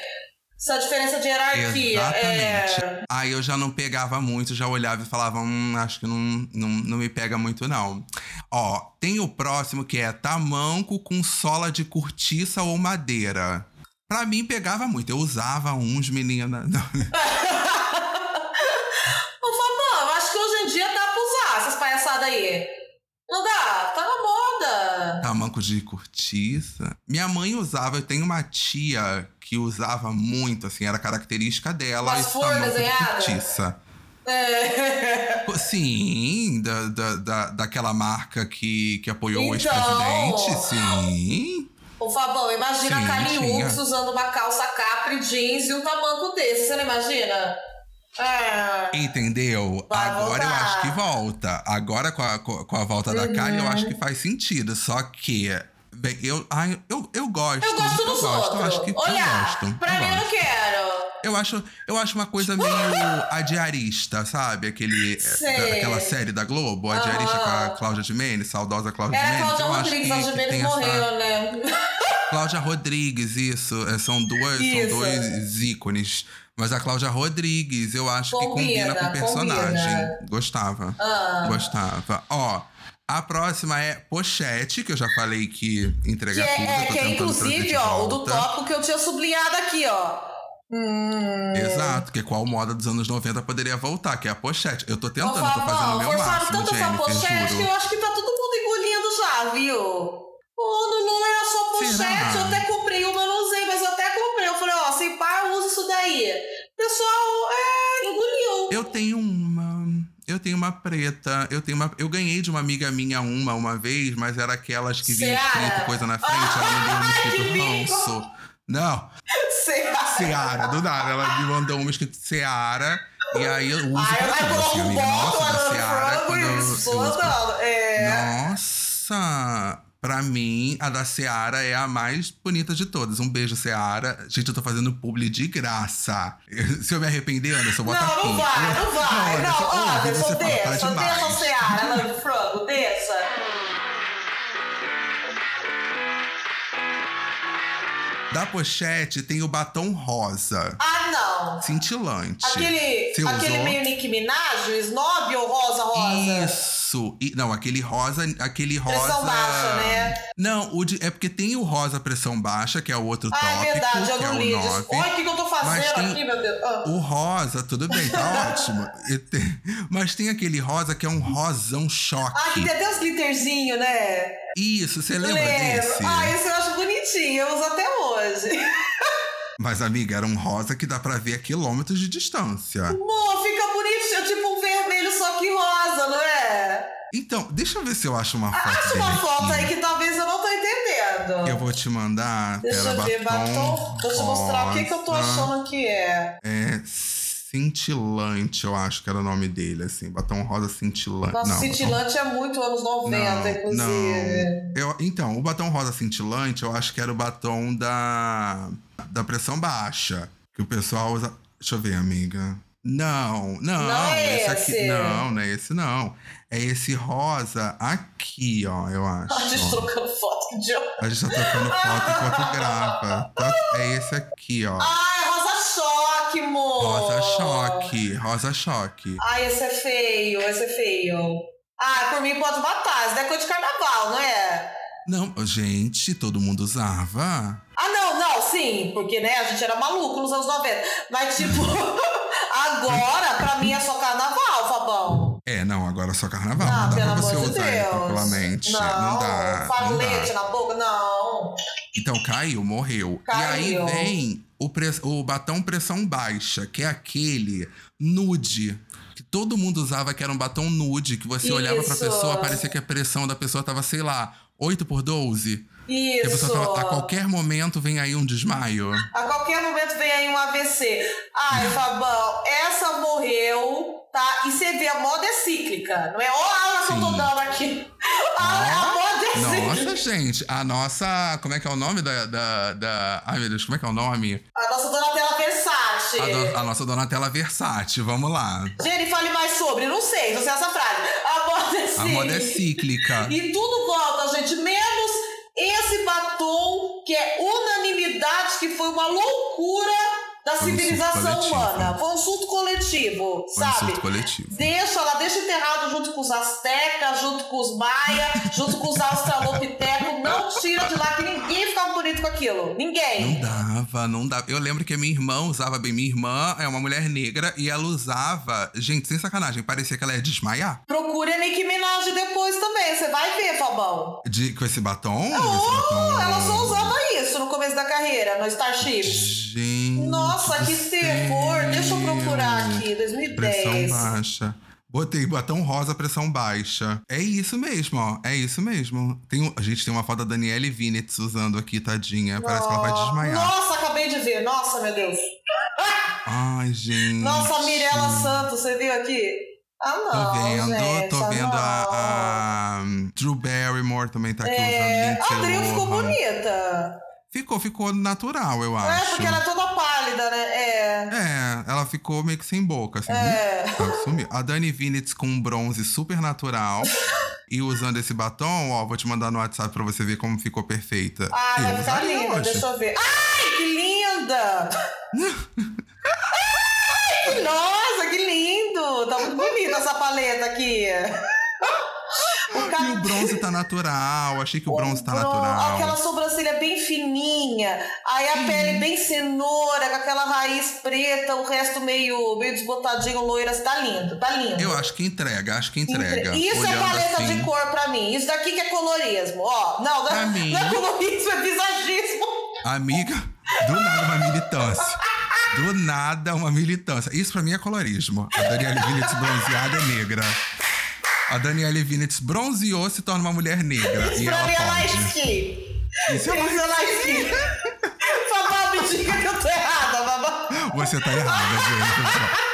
essa diferença de hierarquia. Exatamente. É... Aí eu já não pegava muito, já olhava e falava, hum, acho que não, não, não me pega muito, não. Ó, tem o próximo que é tamanco com sola de cortiça ou madeira. Pra mim pegava muito. Eu usava uns, menina. Não. Ô, Fabão, eu acho que hoje em dia dá pra usar essas palhaçadas aí. Não dá? Tá na moda. Tamanco de cortiça. Minha mãe usava, eu tenho uma tia que usava muito, assim, era característica dela. Umas esse flor tamanco de desenhada? cortiça. É. Sim, da, da, da, daquela marca que, que apoiou o Então. ex-presidente, sim. Ô, Fabão, imagina Sim, a Kali usando uma calça capri, jeans e um tamanco desse. Você não imagina? É. Entendeu? Vai Agora eu voltar. acho que volta. Agora com a, com a volta da Kylie, eu Uhum. acho que faz sentido. Só que. Bem, eu, ai, eu, eu gosto. Eu gosto dos eu gosto, outros. Eu acho que Olha, eu gosto. pra eu mim eu não gosto. quero. Eu acho, eu acho uma coisa meio adiarista, sabe? Aquele, Sei. da- aquela série da Globo, a Diarista com a Cláudia de Mendes, saudosa Cláudia Era de a Mendes. Cláudia eu Rodrigues, a que Jimenez tem essa- morreu, né? Cláudia Rodrigues, isso. É, São duas, são Isso. dois ícones. Mas a Cláudia Rodrigues, eu acho que combina Combina, com o personagem. combina. Gostava. Ah. Gostava. Ó, a próxima é Pochete, que eu já falei que Que entrega é, tudo. é, que é trazer inclusive, ó, o do tópico que eu tinha sublinhado aqui, ó. Hum. Exato, que qual moda dos anos 90 poderia voltar, que é a pochete. Eu tô tentando, tô fazendo o Fabão, meu máximo, tanto essa Jennifer, pochete que juro. eu acho que tá todo mundo engolindo já, viu? Pô, não, era só pochete, eu até comprei uma, eu não usei, mas eu até comprei. Eu falei, ó, sem par, usa isso daí. O pessoal, é, engoliu. Eu tenho uma. Eu tenho uma preta. Eu tenho uma. Eu ganhei de uma amiga minha uma uma vez, mas era aquelas que vinha Seara? escrito coisa na frente, ela me deu um escrito ranço. Não, Será? Seara, do nada. Ela me mandou uma escrito Seara. E aí eu uso Ai, pra tudo, assim, um amiga. Nossa, da Seara. Quando eu, eu uso pra. É. Nossa! Pra mim, a da Seara é a mais bonita de todas. Um beijo, Seara. Gente, eu tô fazendo publi de graça. Se eu me arrepender, Anderson, bota Não, aqui. não vai, não vai. Não, Anderson, ouve, Anderson, você fala, tá deixa, deixa demais. a Seara, não, de frango, deixa. Da pochete tem o batom rosa. Ah, não. Cintilante. Aquele, Você aquele usou? meio Nick Minaj, o snob ou rosa rosa? Isso. E- não, aquele rosa. Aquele rosa. Pressão baixa, né? Não, o de- é porque tem o rosa pressão baixa, que é o outro Ah, tópico, é verdade, eu é não o li. 9. Olha o que, que eu tô fazendo tem- aqui, meu Deus. Ah. O rosa, tudo bem, tá ótimo. Tem- Mas tem aquele rosa que é um rosão choque. Ah, que tem até uns glitterzinhos, né? Isso, você lembra Lembro. desse? Ah, esse eu acho bonitinho, eu uso até hoje. Mas, amiga, era um rosa que dá pra ver a quilômetros de distância. Amor, fica bonitinho, tipo um vermelho só que rosa, é? Então, deixa eu ver se eu acho uma foto Acha uma foto aqui. aí que talvez eu não tô entendendo. Eu vou te mandar. Deixa Pera, eu ver, batom. Deixa eu te mostrar o que, que eu tô achando que é. É Cintilante, eu acho que era o nome dele, assim. Batom rosa cintilante. Nossa, não, cintilante é muito anos 90, não, inclusive. não. Eu, então, o batom rosa cintilante, eu acho que era o batom da, da pressão baixa. Que o pessoal usa. Deixa eu ver, amiga. Não, não, Não é esse esse. aqui. Não, não é esse, não. É esse rosa aqui, ó, eu acho. A gente ó. trocando foto, que idiota. A gente tá trocando foto enquanto grava. Tá? É esse aqui, ó. Ai, rosa choque, amor. Rosa choque, rosa choque. Ai, esse é feio, esse é feio. Ah, por mim pode matar, isso daí é coisa de carnaval, não é? Não, gente, todo mundo usava. Ah, não, não, sim, porque, né, a gente era maluco nos anos 90. Mas, tipo, agora, pra mim, é só carnaval, Fabão. É, não, agora é só carnaval. Ah, não dá pelo pra você amor de usar Deus. tranquilamente. Não, Não, dá. Não farolete dá. na boca, não. Então caiu, morreu. E aí Caiu. vem o, pre- o batom pressão baixa, que é aquele nude. Que todo mundo usava, que era um batom nude, que você olhava pra Isso. pessoa, parecia que a pressão da pessoa tava, sei lá, 8 por 12. Isso. a qualquer momento vem aí um desmaio. A qualquer momento vem aí um AVC. Ai, Fabão, essa morreu, tá? E você vê, a moda é cíclica, não é? Olha a aula que eu tô dando aqui. A, a moda é cíclica. Nossa, gente, a nossa. Como é que é o nome da, da, da- Ai, meu Deus, como é que é o nome? A nossa Donatella Versace. A, do- a nossa Donatella Versace, vamos lá. Jenny, fale mais sobre. Não sei, não sei essa frase. A moda é cíclica. A moda é cíclica. E tudo volta, gente, menos esse batom que é unanimidade, que foi uma loucura da Foi um civilização coletivo. humana. Foi um surto coletivo, Foi um sabe? surto coletivo. Deixa lá, deixa enterrado junto com os astecas, junto com os maia, junto com os australopitecos. Não tira de lá que ninguém ficava bonito com aquilo. Não Ninguém. dava, não dava. Eu lembro que a minha irmã usava bem. Minha irmã é uma mulher negra e ela usava. Gente, sem sacanagem, parecia que ela ia desmaiar. Procure a Nicki Minaj depois também. Você vai ver, Fabão. De, com esse batom? esse Oh, batom. ela só usava isso no começo da carreira, no Starships. Gente. Nossa, que terror. Deixa eu procurar aqui, 2010. Pressão baixa. Botei batom rosa, pressão baixa. É isso mesmo, ó. É isso mesmo. Tem, a gente tem uma foto da Daniele Vinitz usando aqui, tadinha. Parece que ela vai desmaiar. Nossa, acabei de ver. Nossa, meu Deus. Ai, gente. Nossa, a Mirella Santos, você viu aqui? Ah, não. Tô vendo, gente, tô ah, vendo a, a Drew Barrymore também tá aqui É, usando a Drew ficou bonita. Ficou, ficou natural, eu É, acho. porque ela é toda pálida, né? É. É, ela ficou meio que sem boca, assim. É. Ela sumiu. A Dani Vinitz com um bronze super natural. e usando esse batom, ó, vou te mandar no WhatsApp pra você ver como ficou perfeita. Vai ficar usaria linda, deixa eu ver. Ai, que linda! Ai, nossa, que lindo! Tá muito bonita essa paleta aqui. O E cabelo. o bronze tá natural, achei que o bronze tá Bron- natural. Aquela sobrancelha bem fininha, aí a pele bem cenoura, com aquela raiz preta, o resto meio, meio desbotadinho, loiras. Tá lindo, tá lindo. Eu acho que entrega, acho que entrega. Isso é paleta assim, de cor pra mim. Isso daqui que é colorismo. Ó, não, não, é- mim. não é colorismo, é visagismo. Amiga, do nada uma militância. Do nada uma militância. Isso pra mim é colorismo. A Daniela Vinitz bronzeada é negra. A Daniela Vinitz bronzeou se torna uma mulher negra. E ela é pode. skin. Isso é é skin. Babá, me diga que eu tô errada, babá. Você tá errada, gente.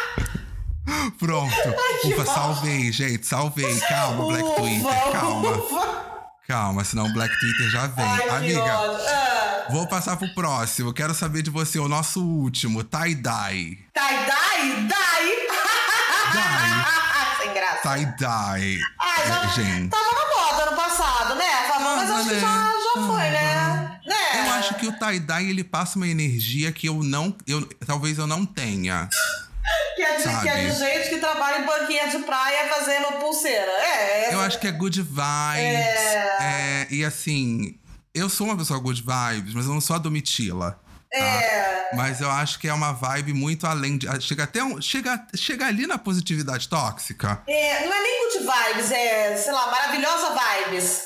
Pronto. que Ufa, bom. salvei, gente. Salvei. Calma, Black Ufa, Twitter. Calma. ufa. Calma, senão o Black Twitter já vem. Ai, Amiga. Ah. vou passar pro próximo. Quero saber de você, o nosso último, tie-dye. Tie dye? Dye? Sem graça. Tie-dye. Ai, já, É, gente. tava na moda ano passado, né, Fabão? Mas Tava, acho que né? já, já foi, né? Né? Eu acho que o tie-dye, ele passa uma energia que eu não... Eu, talvez eu não tenha. Que é, de, que é de gente que trabalha em banquinha de praia fazendo pulseira. É, Eu acho que é good vibes. É, e assim, eu sou uma pessoa good vibes, mas eu não sou a Domitila. Tá? É. Mas eu acho que é uma vibe muito além de. Chega até um. Chega, chega ali na positividade tóxica. É, não é nem good vibes, é, sei lá, maravilhosa vibes.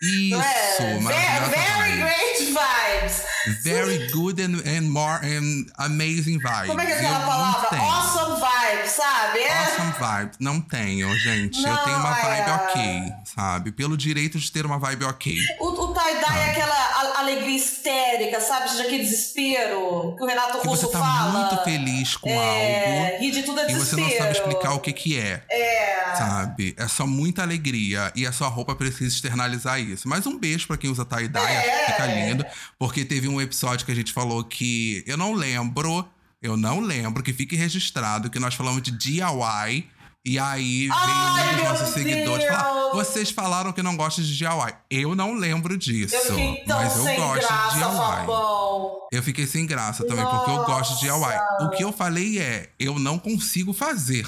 Isso, Não é? maravilhosa Ve- Very vibe. great vibes. Very good and, and more and amazing vibes. Como é que é Eu aquela não palavra? Awesome vibes, sabe? É. Awesome vibe. Não tenho, gente. eu Não, tenho uma vibe é. ok, sabe? Pelo direito de ter uma vibe ok. O, o tie-dye é aquela alegria histérica, sabe? De aquele desespero que o Renato Que Russo você tá fala. muito feliz com é, algo rir de tudo é e você desespero. não sabe explicar o que que é. É. Sabe? É só muita alegria e a sua roupa precisa externalizar isso. Mas um beijo pra quem usa tie-dye, É. fica lindo. Porque teve um episódio que a gente falou que eu não lembro, eu não lembro, que fique registrado que nós falamos de DIY. E aí veio Ai, um dos nossos seguidores Deus. falar: vocês falaram que não gostam de DIY. Eu não lembro disso. Eu fiquei tão mas eu sem gosto graça, de DIY. Fabão. Eu fiquei sem graça também, porque eu gosto de DIY. Nossa. O que eu falei é, eu não consigo fazer.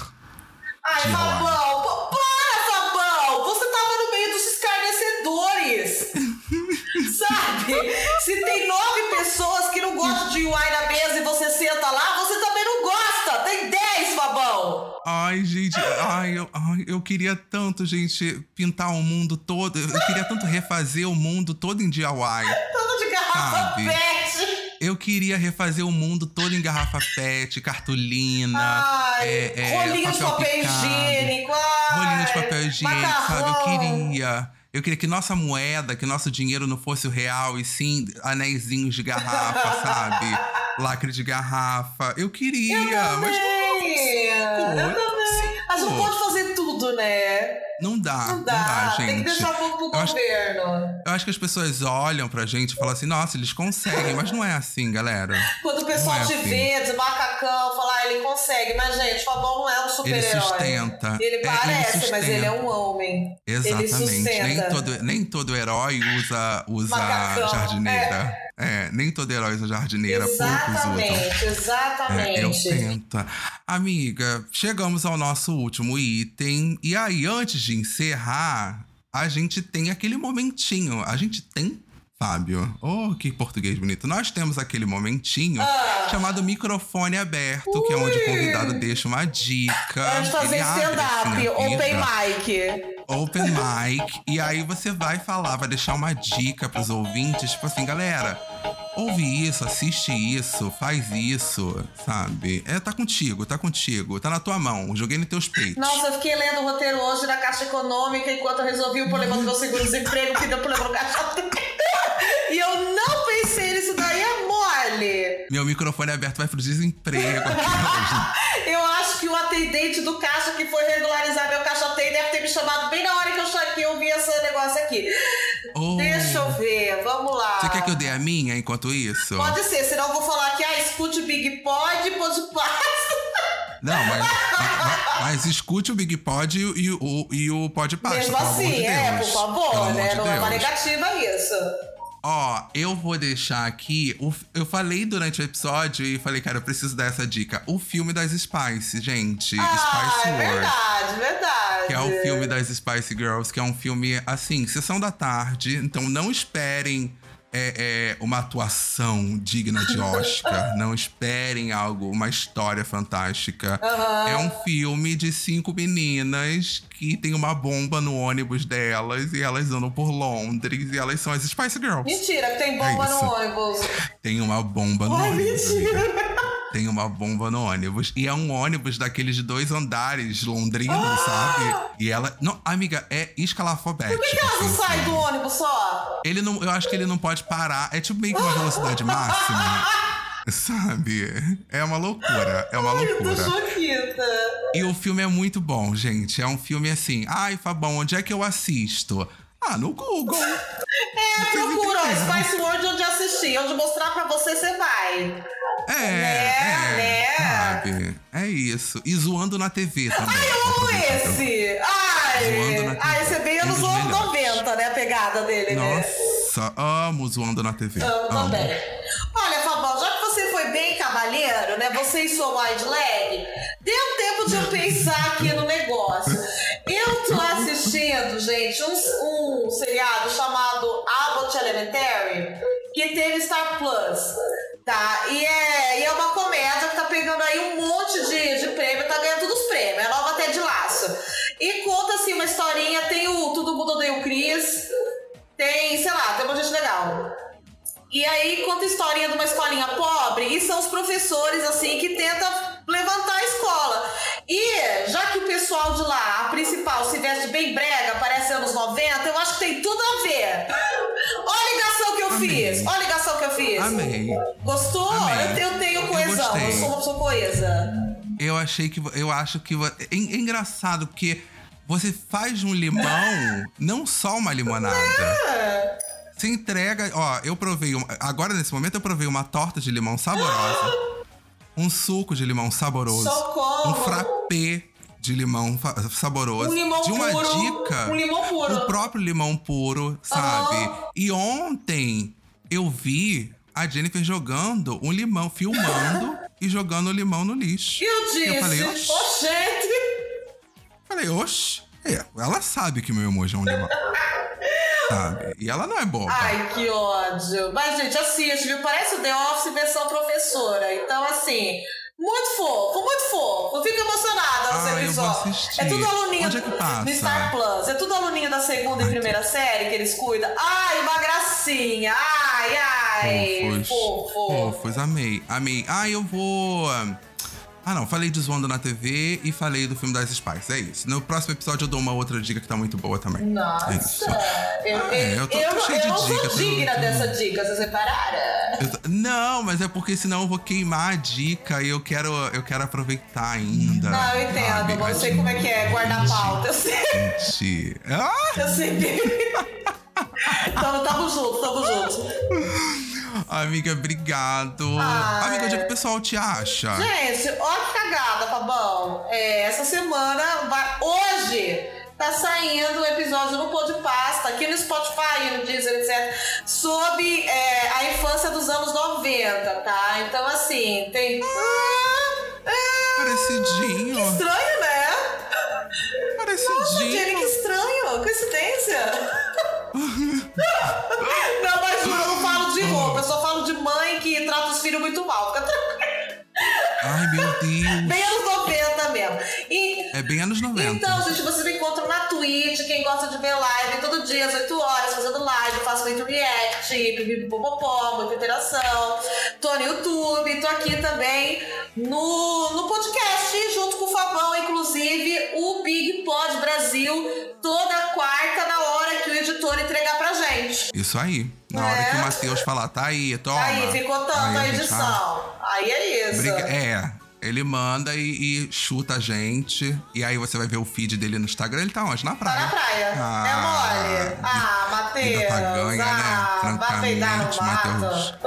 Ai, DIY. Fabão, pa- para, Fabão! Você tava no meio dos escarnecedores! Sabe? Se tem nove pessoas que não gostam de UI na mesa e você senta lá, você também não gosta! Tem dez, Fabão! Ai, gente, ai eu, ai, eu queria tanto, gente, pintar o mundo todo. Eu queria tanto refazer o mundo todo em DIY. Tudo de garrafa Sabe? pet! Eu queria refazer o mundo todo em garrafa pet, cartolina, Ai, é, é, rolinho de papel papel picado, higiênico, ai, rolinho de papel higiênico, sabe? Eu queria. Eu queria que nossa moeda, que nosso dinheiro não fosse o real, e sim anéisinhos de garrafa, sabe? Lacre de garrafa. Eu queria, Eu mas também! não Eu também! A gente não pode fazer tudo, né? Não dá. Não dá, gente. tem que deixar um pouco pro Eu acho- governo. Eu acho que as pessoas olham pra gente e falam assim, nossa, eles conseguem, mas não é assim, galera. Quando o pessoal Não é te assim. vê de macacão, fala, ah, ele consegue. Mas, gente, o Fabão não é um Ele super-herói. sustenta. Ele É, ele parece, mas sustenta. ele é um homem. Ele Exatamente. sustenta. Nem todo, nem todo herói usa, usa Macacão, jardineira. É. nem todo herói usa jardineira, poucos usam. Exatamente, exatamente. É, eu tento. Amiga, chegamos ao nosso último item. E aí, antes de encerrar, a gente tem aquele momentinho. A gente tem, Fábio. Oh, que português bonito. Nós temos aquele momentinho Ah. chamado microfone aberto, que é onde o convidado deixa uma dica. É de fazer stand-up, open mic. Open mic. E aí você vai falar, vai deixar uma dica pros ouvintes, tipo assim, galera, ouve isso, assiste isso, faz isso, sabe? É, tá contigo, tá contigo, tá na tua mão, joguei nos teus peitos. Nossa, eu fiquei lendo o roteiro hoje na Caixa Econômica enquanto eu resolvi o problema do meu seguro-desemprego, que deu problema no caixa. Meu microfone aberto vai pro desemprego aqui. Eu acho que o atendente do caixa que foi regularizar meu caixa tem deve ter me chamado bem na hora que eu, que eu vi esse negócio aqui. Oh. Deixa eu ver, vamos lá. Você quer que eu dê a minha enquanto isso? Pode ser, senão eu vou falar que, ah, escute o Big Pod, Pod Paz. Não, mas, mas, mas escute o Big Pod e, o- e o, e o Pod Pasta, Mesmo assim, de é, por favor, Pelo né? de Não é uma Deus. negativa isso. Ó, eu vou deixar aqui. o- eu falei durante o episódio e falei, cara, eu preciso dar essa dica. O filme das Spice, gente. Ah, Spice é World. verdade, verdade. Que é o filme das Spice Girls, que é um filme, assim, sessão da tarde. Então não esperem é, é, uma atuação digna de Oscar. não esperem algo, uma história fantástica. Aham. É um filme de cinco meninas que tem uma bomba no ônibus delas e elas andam por Londres e elas são as Spice Girls. Mentira, que tem bomba É no ônibus. Tem uma bomba no Ai, ônibus. amiga. Tem uma bomba no ônibus. E é um ônibus daqueles de dois andares londrinos, Ah! sabe? E ela. Não, amiga, é escalafobético. Por que, ela não assim, sai sabe? do ônibus só? Ele não. Eu acho que ele não pode parar. É tipo meio que uma velocidade máxima. Sabe? É uma loucura. É uma Ai, eu tô loucura. choquita. E o filme é muito bom, gente. É um filme assim. Ai, Fabão, onde é que eu assisto? Ah, no Google. É, procura. Spice World onde assistir. Onde mostrar pra você, você vai. É, Né, é, né? sabe? É isso. E zoando na TV também. Eu amo esse! Ai! Zoando na Ai, esse é bem anos dos melhores. 90, né? A pegada dele, né? Nossa, amo zoando na TV. Amo Amo. também. Olha, Fabão, já que você foi bem cavalheiro, né? Você e sua wide leg, deu tempo de eu pensar aqui no negócio. Assistindo, gente, um, um seriado chamado Abbott Elementary, que teve Star Plus. Tá? E é, e é uma comédia que tá pegando aí um monte de, de prêmio, tá ganhando todos os prêmios, é nova até de laço. E conta assim uma historinha, tem o Todo Mundo Odeia o Chris, tem, sei lá, tem uma gente legal. E aí conta a historinha de uma escolinha pobre e são os professores assim que tentam levantar a escola. E já que o pessoal tal, se veste bem brega, parece anos 90, eu acho que tem tudo a ver. Olha a ligação que eu Amei. fiz. Olha a ligação que eu fiz. Amei. Gostou? Amei. Eu, eu tenho Eu coesão, eu, gostei. sou uma pessoa coesa. Eu achei que. Eu acho que. É, é engraçado porque você faz um limão, não só uma limonada. Você entrega. Ó, eu provei. Uma, agora, nesse momento, eu provei uma torta de limão saborosa. um suco de limão saboroso. Socorro! Um frappé de limão saboroso. Um limão de uma puro. dica. Um limão puro. O próprio limão puro, sabe? Aham. E ontem eu vi a Jennifer jogando um limão, filmando e jogando o limão no lixo. E eu disse, Eu falei, oxi. gente, Falei, oxe. É, ela sabe que meu emoji é um limão. Sabe? E ela não é boba. Ai, que ódio. Mas, gente, assiste, viu? Parece o The Office versão professora. Então, assim, muito fofo, muito fofo. Eu fico emocionada nos Ah, episódios. É tudo aluninho Onde é que passa? no Star Plus. É tudo aluninho da segunda e primeira série que eles cuidam. Ai, uma gracinha. Ai, ai. Fofos. Fofo. Fofos, amei, amei. Ah, eu vou. Ah, não, falei de Zoando na TV e falei do filme das Spies. É isso. No próximo episódio eu dou uma outra dica que tá muito boa também. É isso. Nossa, eu, Ah, é, eu tô- tô não- cheio de eu não dica, sou tô- digna tô- dessa dica, vocês repararam? Eu tô- Não, mas é porque senão eu vou queimar a dica e eu quero, eu quero aproveitar ainda. Não, eu entendo, sabe? eu sei como é que é guardar pauta, eu sei. Gente. Ah! Eu sei. Tamo, tamo junto, tamo junto. Amiga, obrigado. Ai. Amiga, onde é que o pessoal te acha? Gente, olha que cagada, Fabão. É, essa semana, vai- hoje, tá saindo um episódio no Podpasta, aqui no Spotify, no Deezer, etc., sobre é, a infância dos anos 90, tá? Então, assim, tem. Ah, ah, Parecidinho. estranho, né? Nossa, Parecidinho. Jenny, que estranho. Coincidência. não, mas juro, eu não falo de roupa. Eu só falo de mãe que trata os filhos muito mal. Fica tranquilo. Ai, meu Deus. Bem anos 90 mesmo. E, É bem anos 90. então, gente, vocês me encontram na Twitch. Quem gosta de ver live, todo dia às 8 horas, fazendo live. Eu faço muito react, pipipipopopó, muita interação. Tô no YouTube, tô aqui também no, no podcast, junto com o Fabão, inclusive, o Big Pod Brasil, toda quarta, na hora que o editor entregar pra gente. Isso aí. Na hora É. que o Matheus falar, tá aí, toma. Aí, ficou tanto Aí a gente tá- edição. Aí é isso. Briga- É, ele manda e, e chuta a gente. E aí você vai ver o feed dele no Instagram. Ele tá onde? Na Tá praia. na praia. Ah, é mole. Ah, Matheus. tá ganha, né? ah, no Francamente, mato.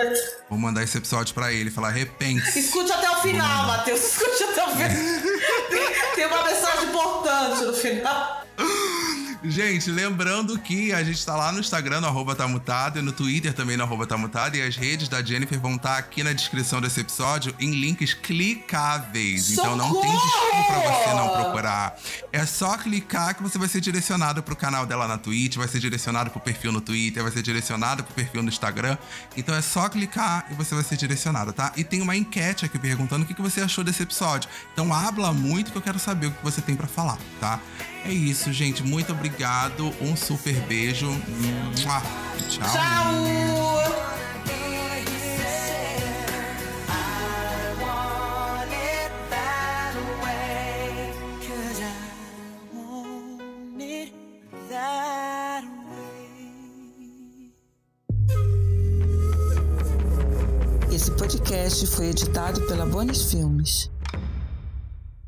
Vou mandar esse episódio pra ele, falar repense. Escute até o final, Matheus. Escute até o final. tem uma mensagem importante no final. Gente, lembrando que a gente tá lá no Instagram, no arroba tá mutado, e no Twitter também, no arroba tá mutado, e as redes da Jennifer vão estar aqui na descrição desse episódio em links clicáveis. Então não tem desculpa pra você não procurar. É só clicar que você vai ser direcionado pro canal dela na Twitch, vai ser direcionado pro perfil no Twitter, vai ser direcionado pro perfil no Instagram. Então é só clicar e você vai ser direcionado, tá? E tem uma enquete aqui perguntando o que você achou desse episódio. Então habla muito que eu quero saber o que você tem pra falar, tá? É isso, gente. Muito obrigado. Um super beijo. Tchau. Tchau. Podcast foi editado pela Bonis Filmes.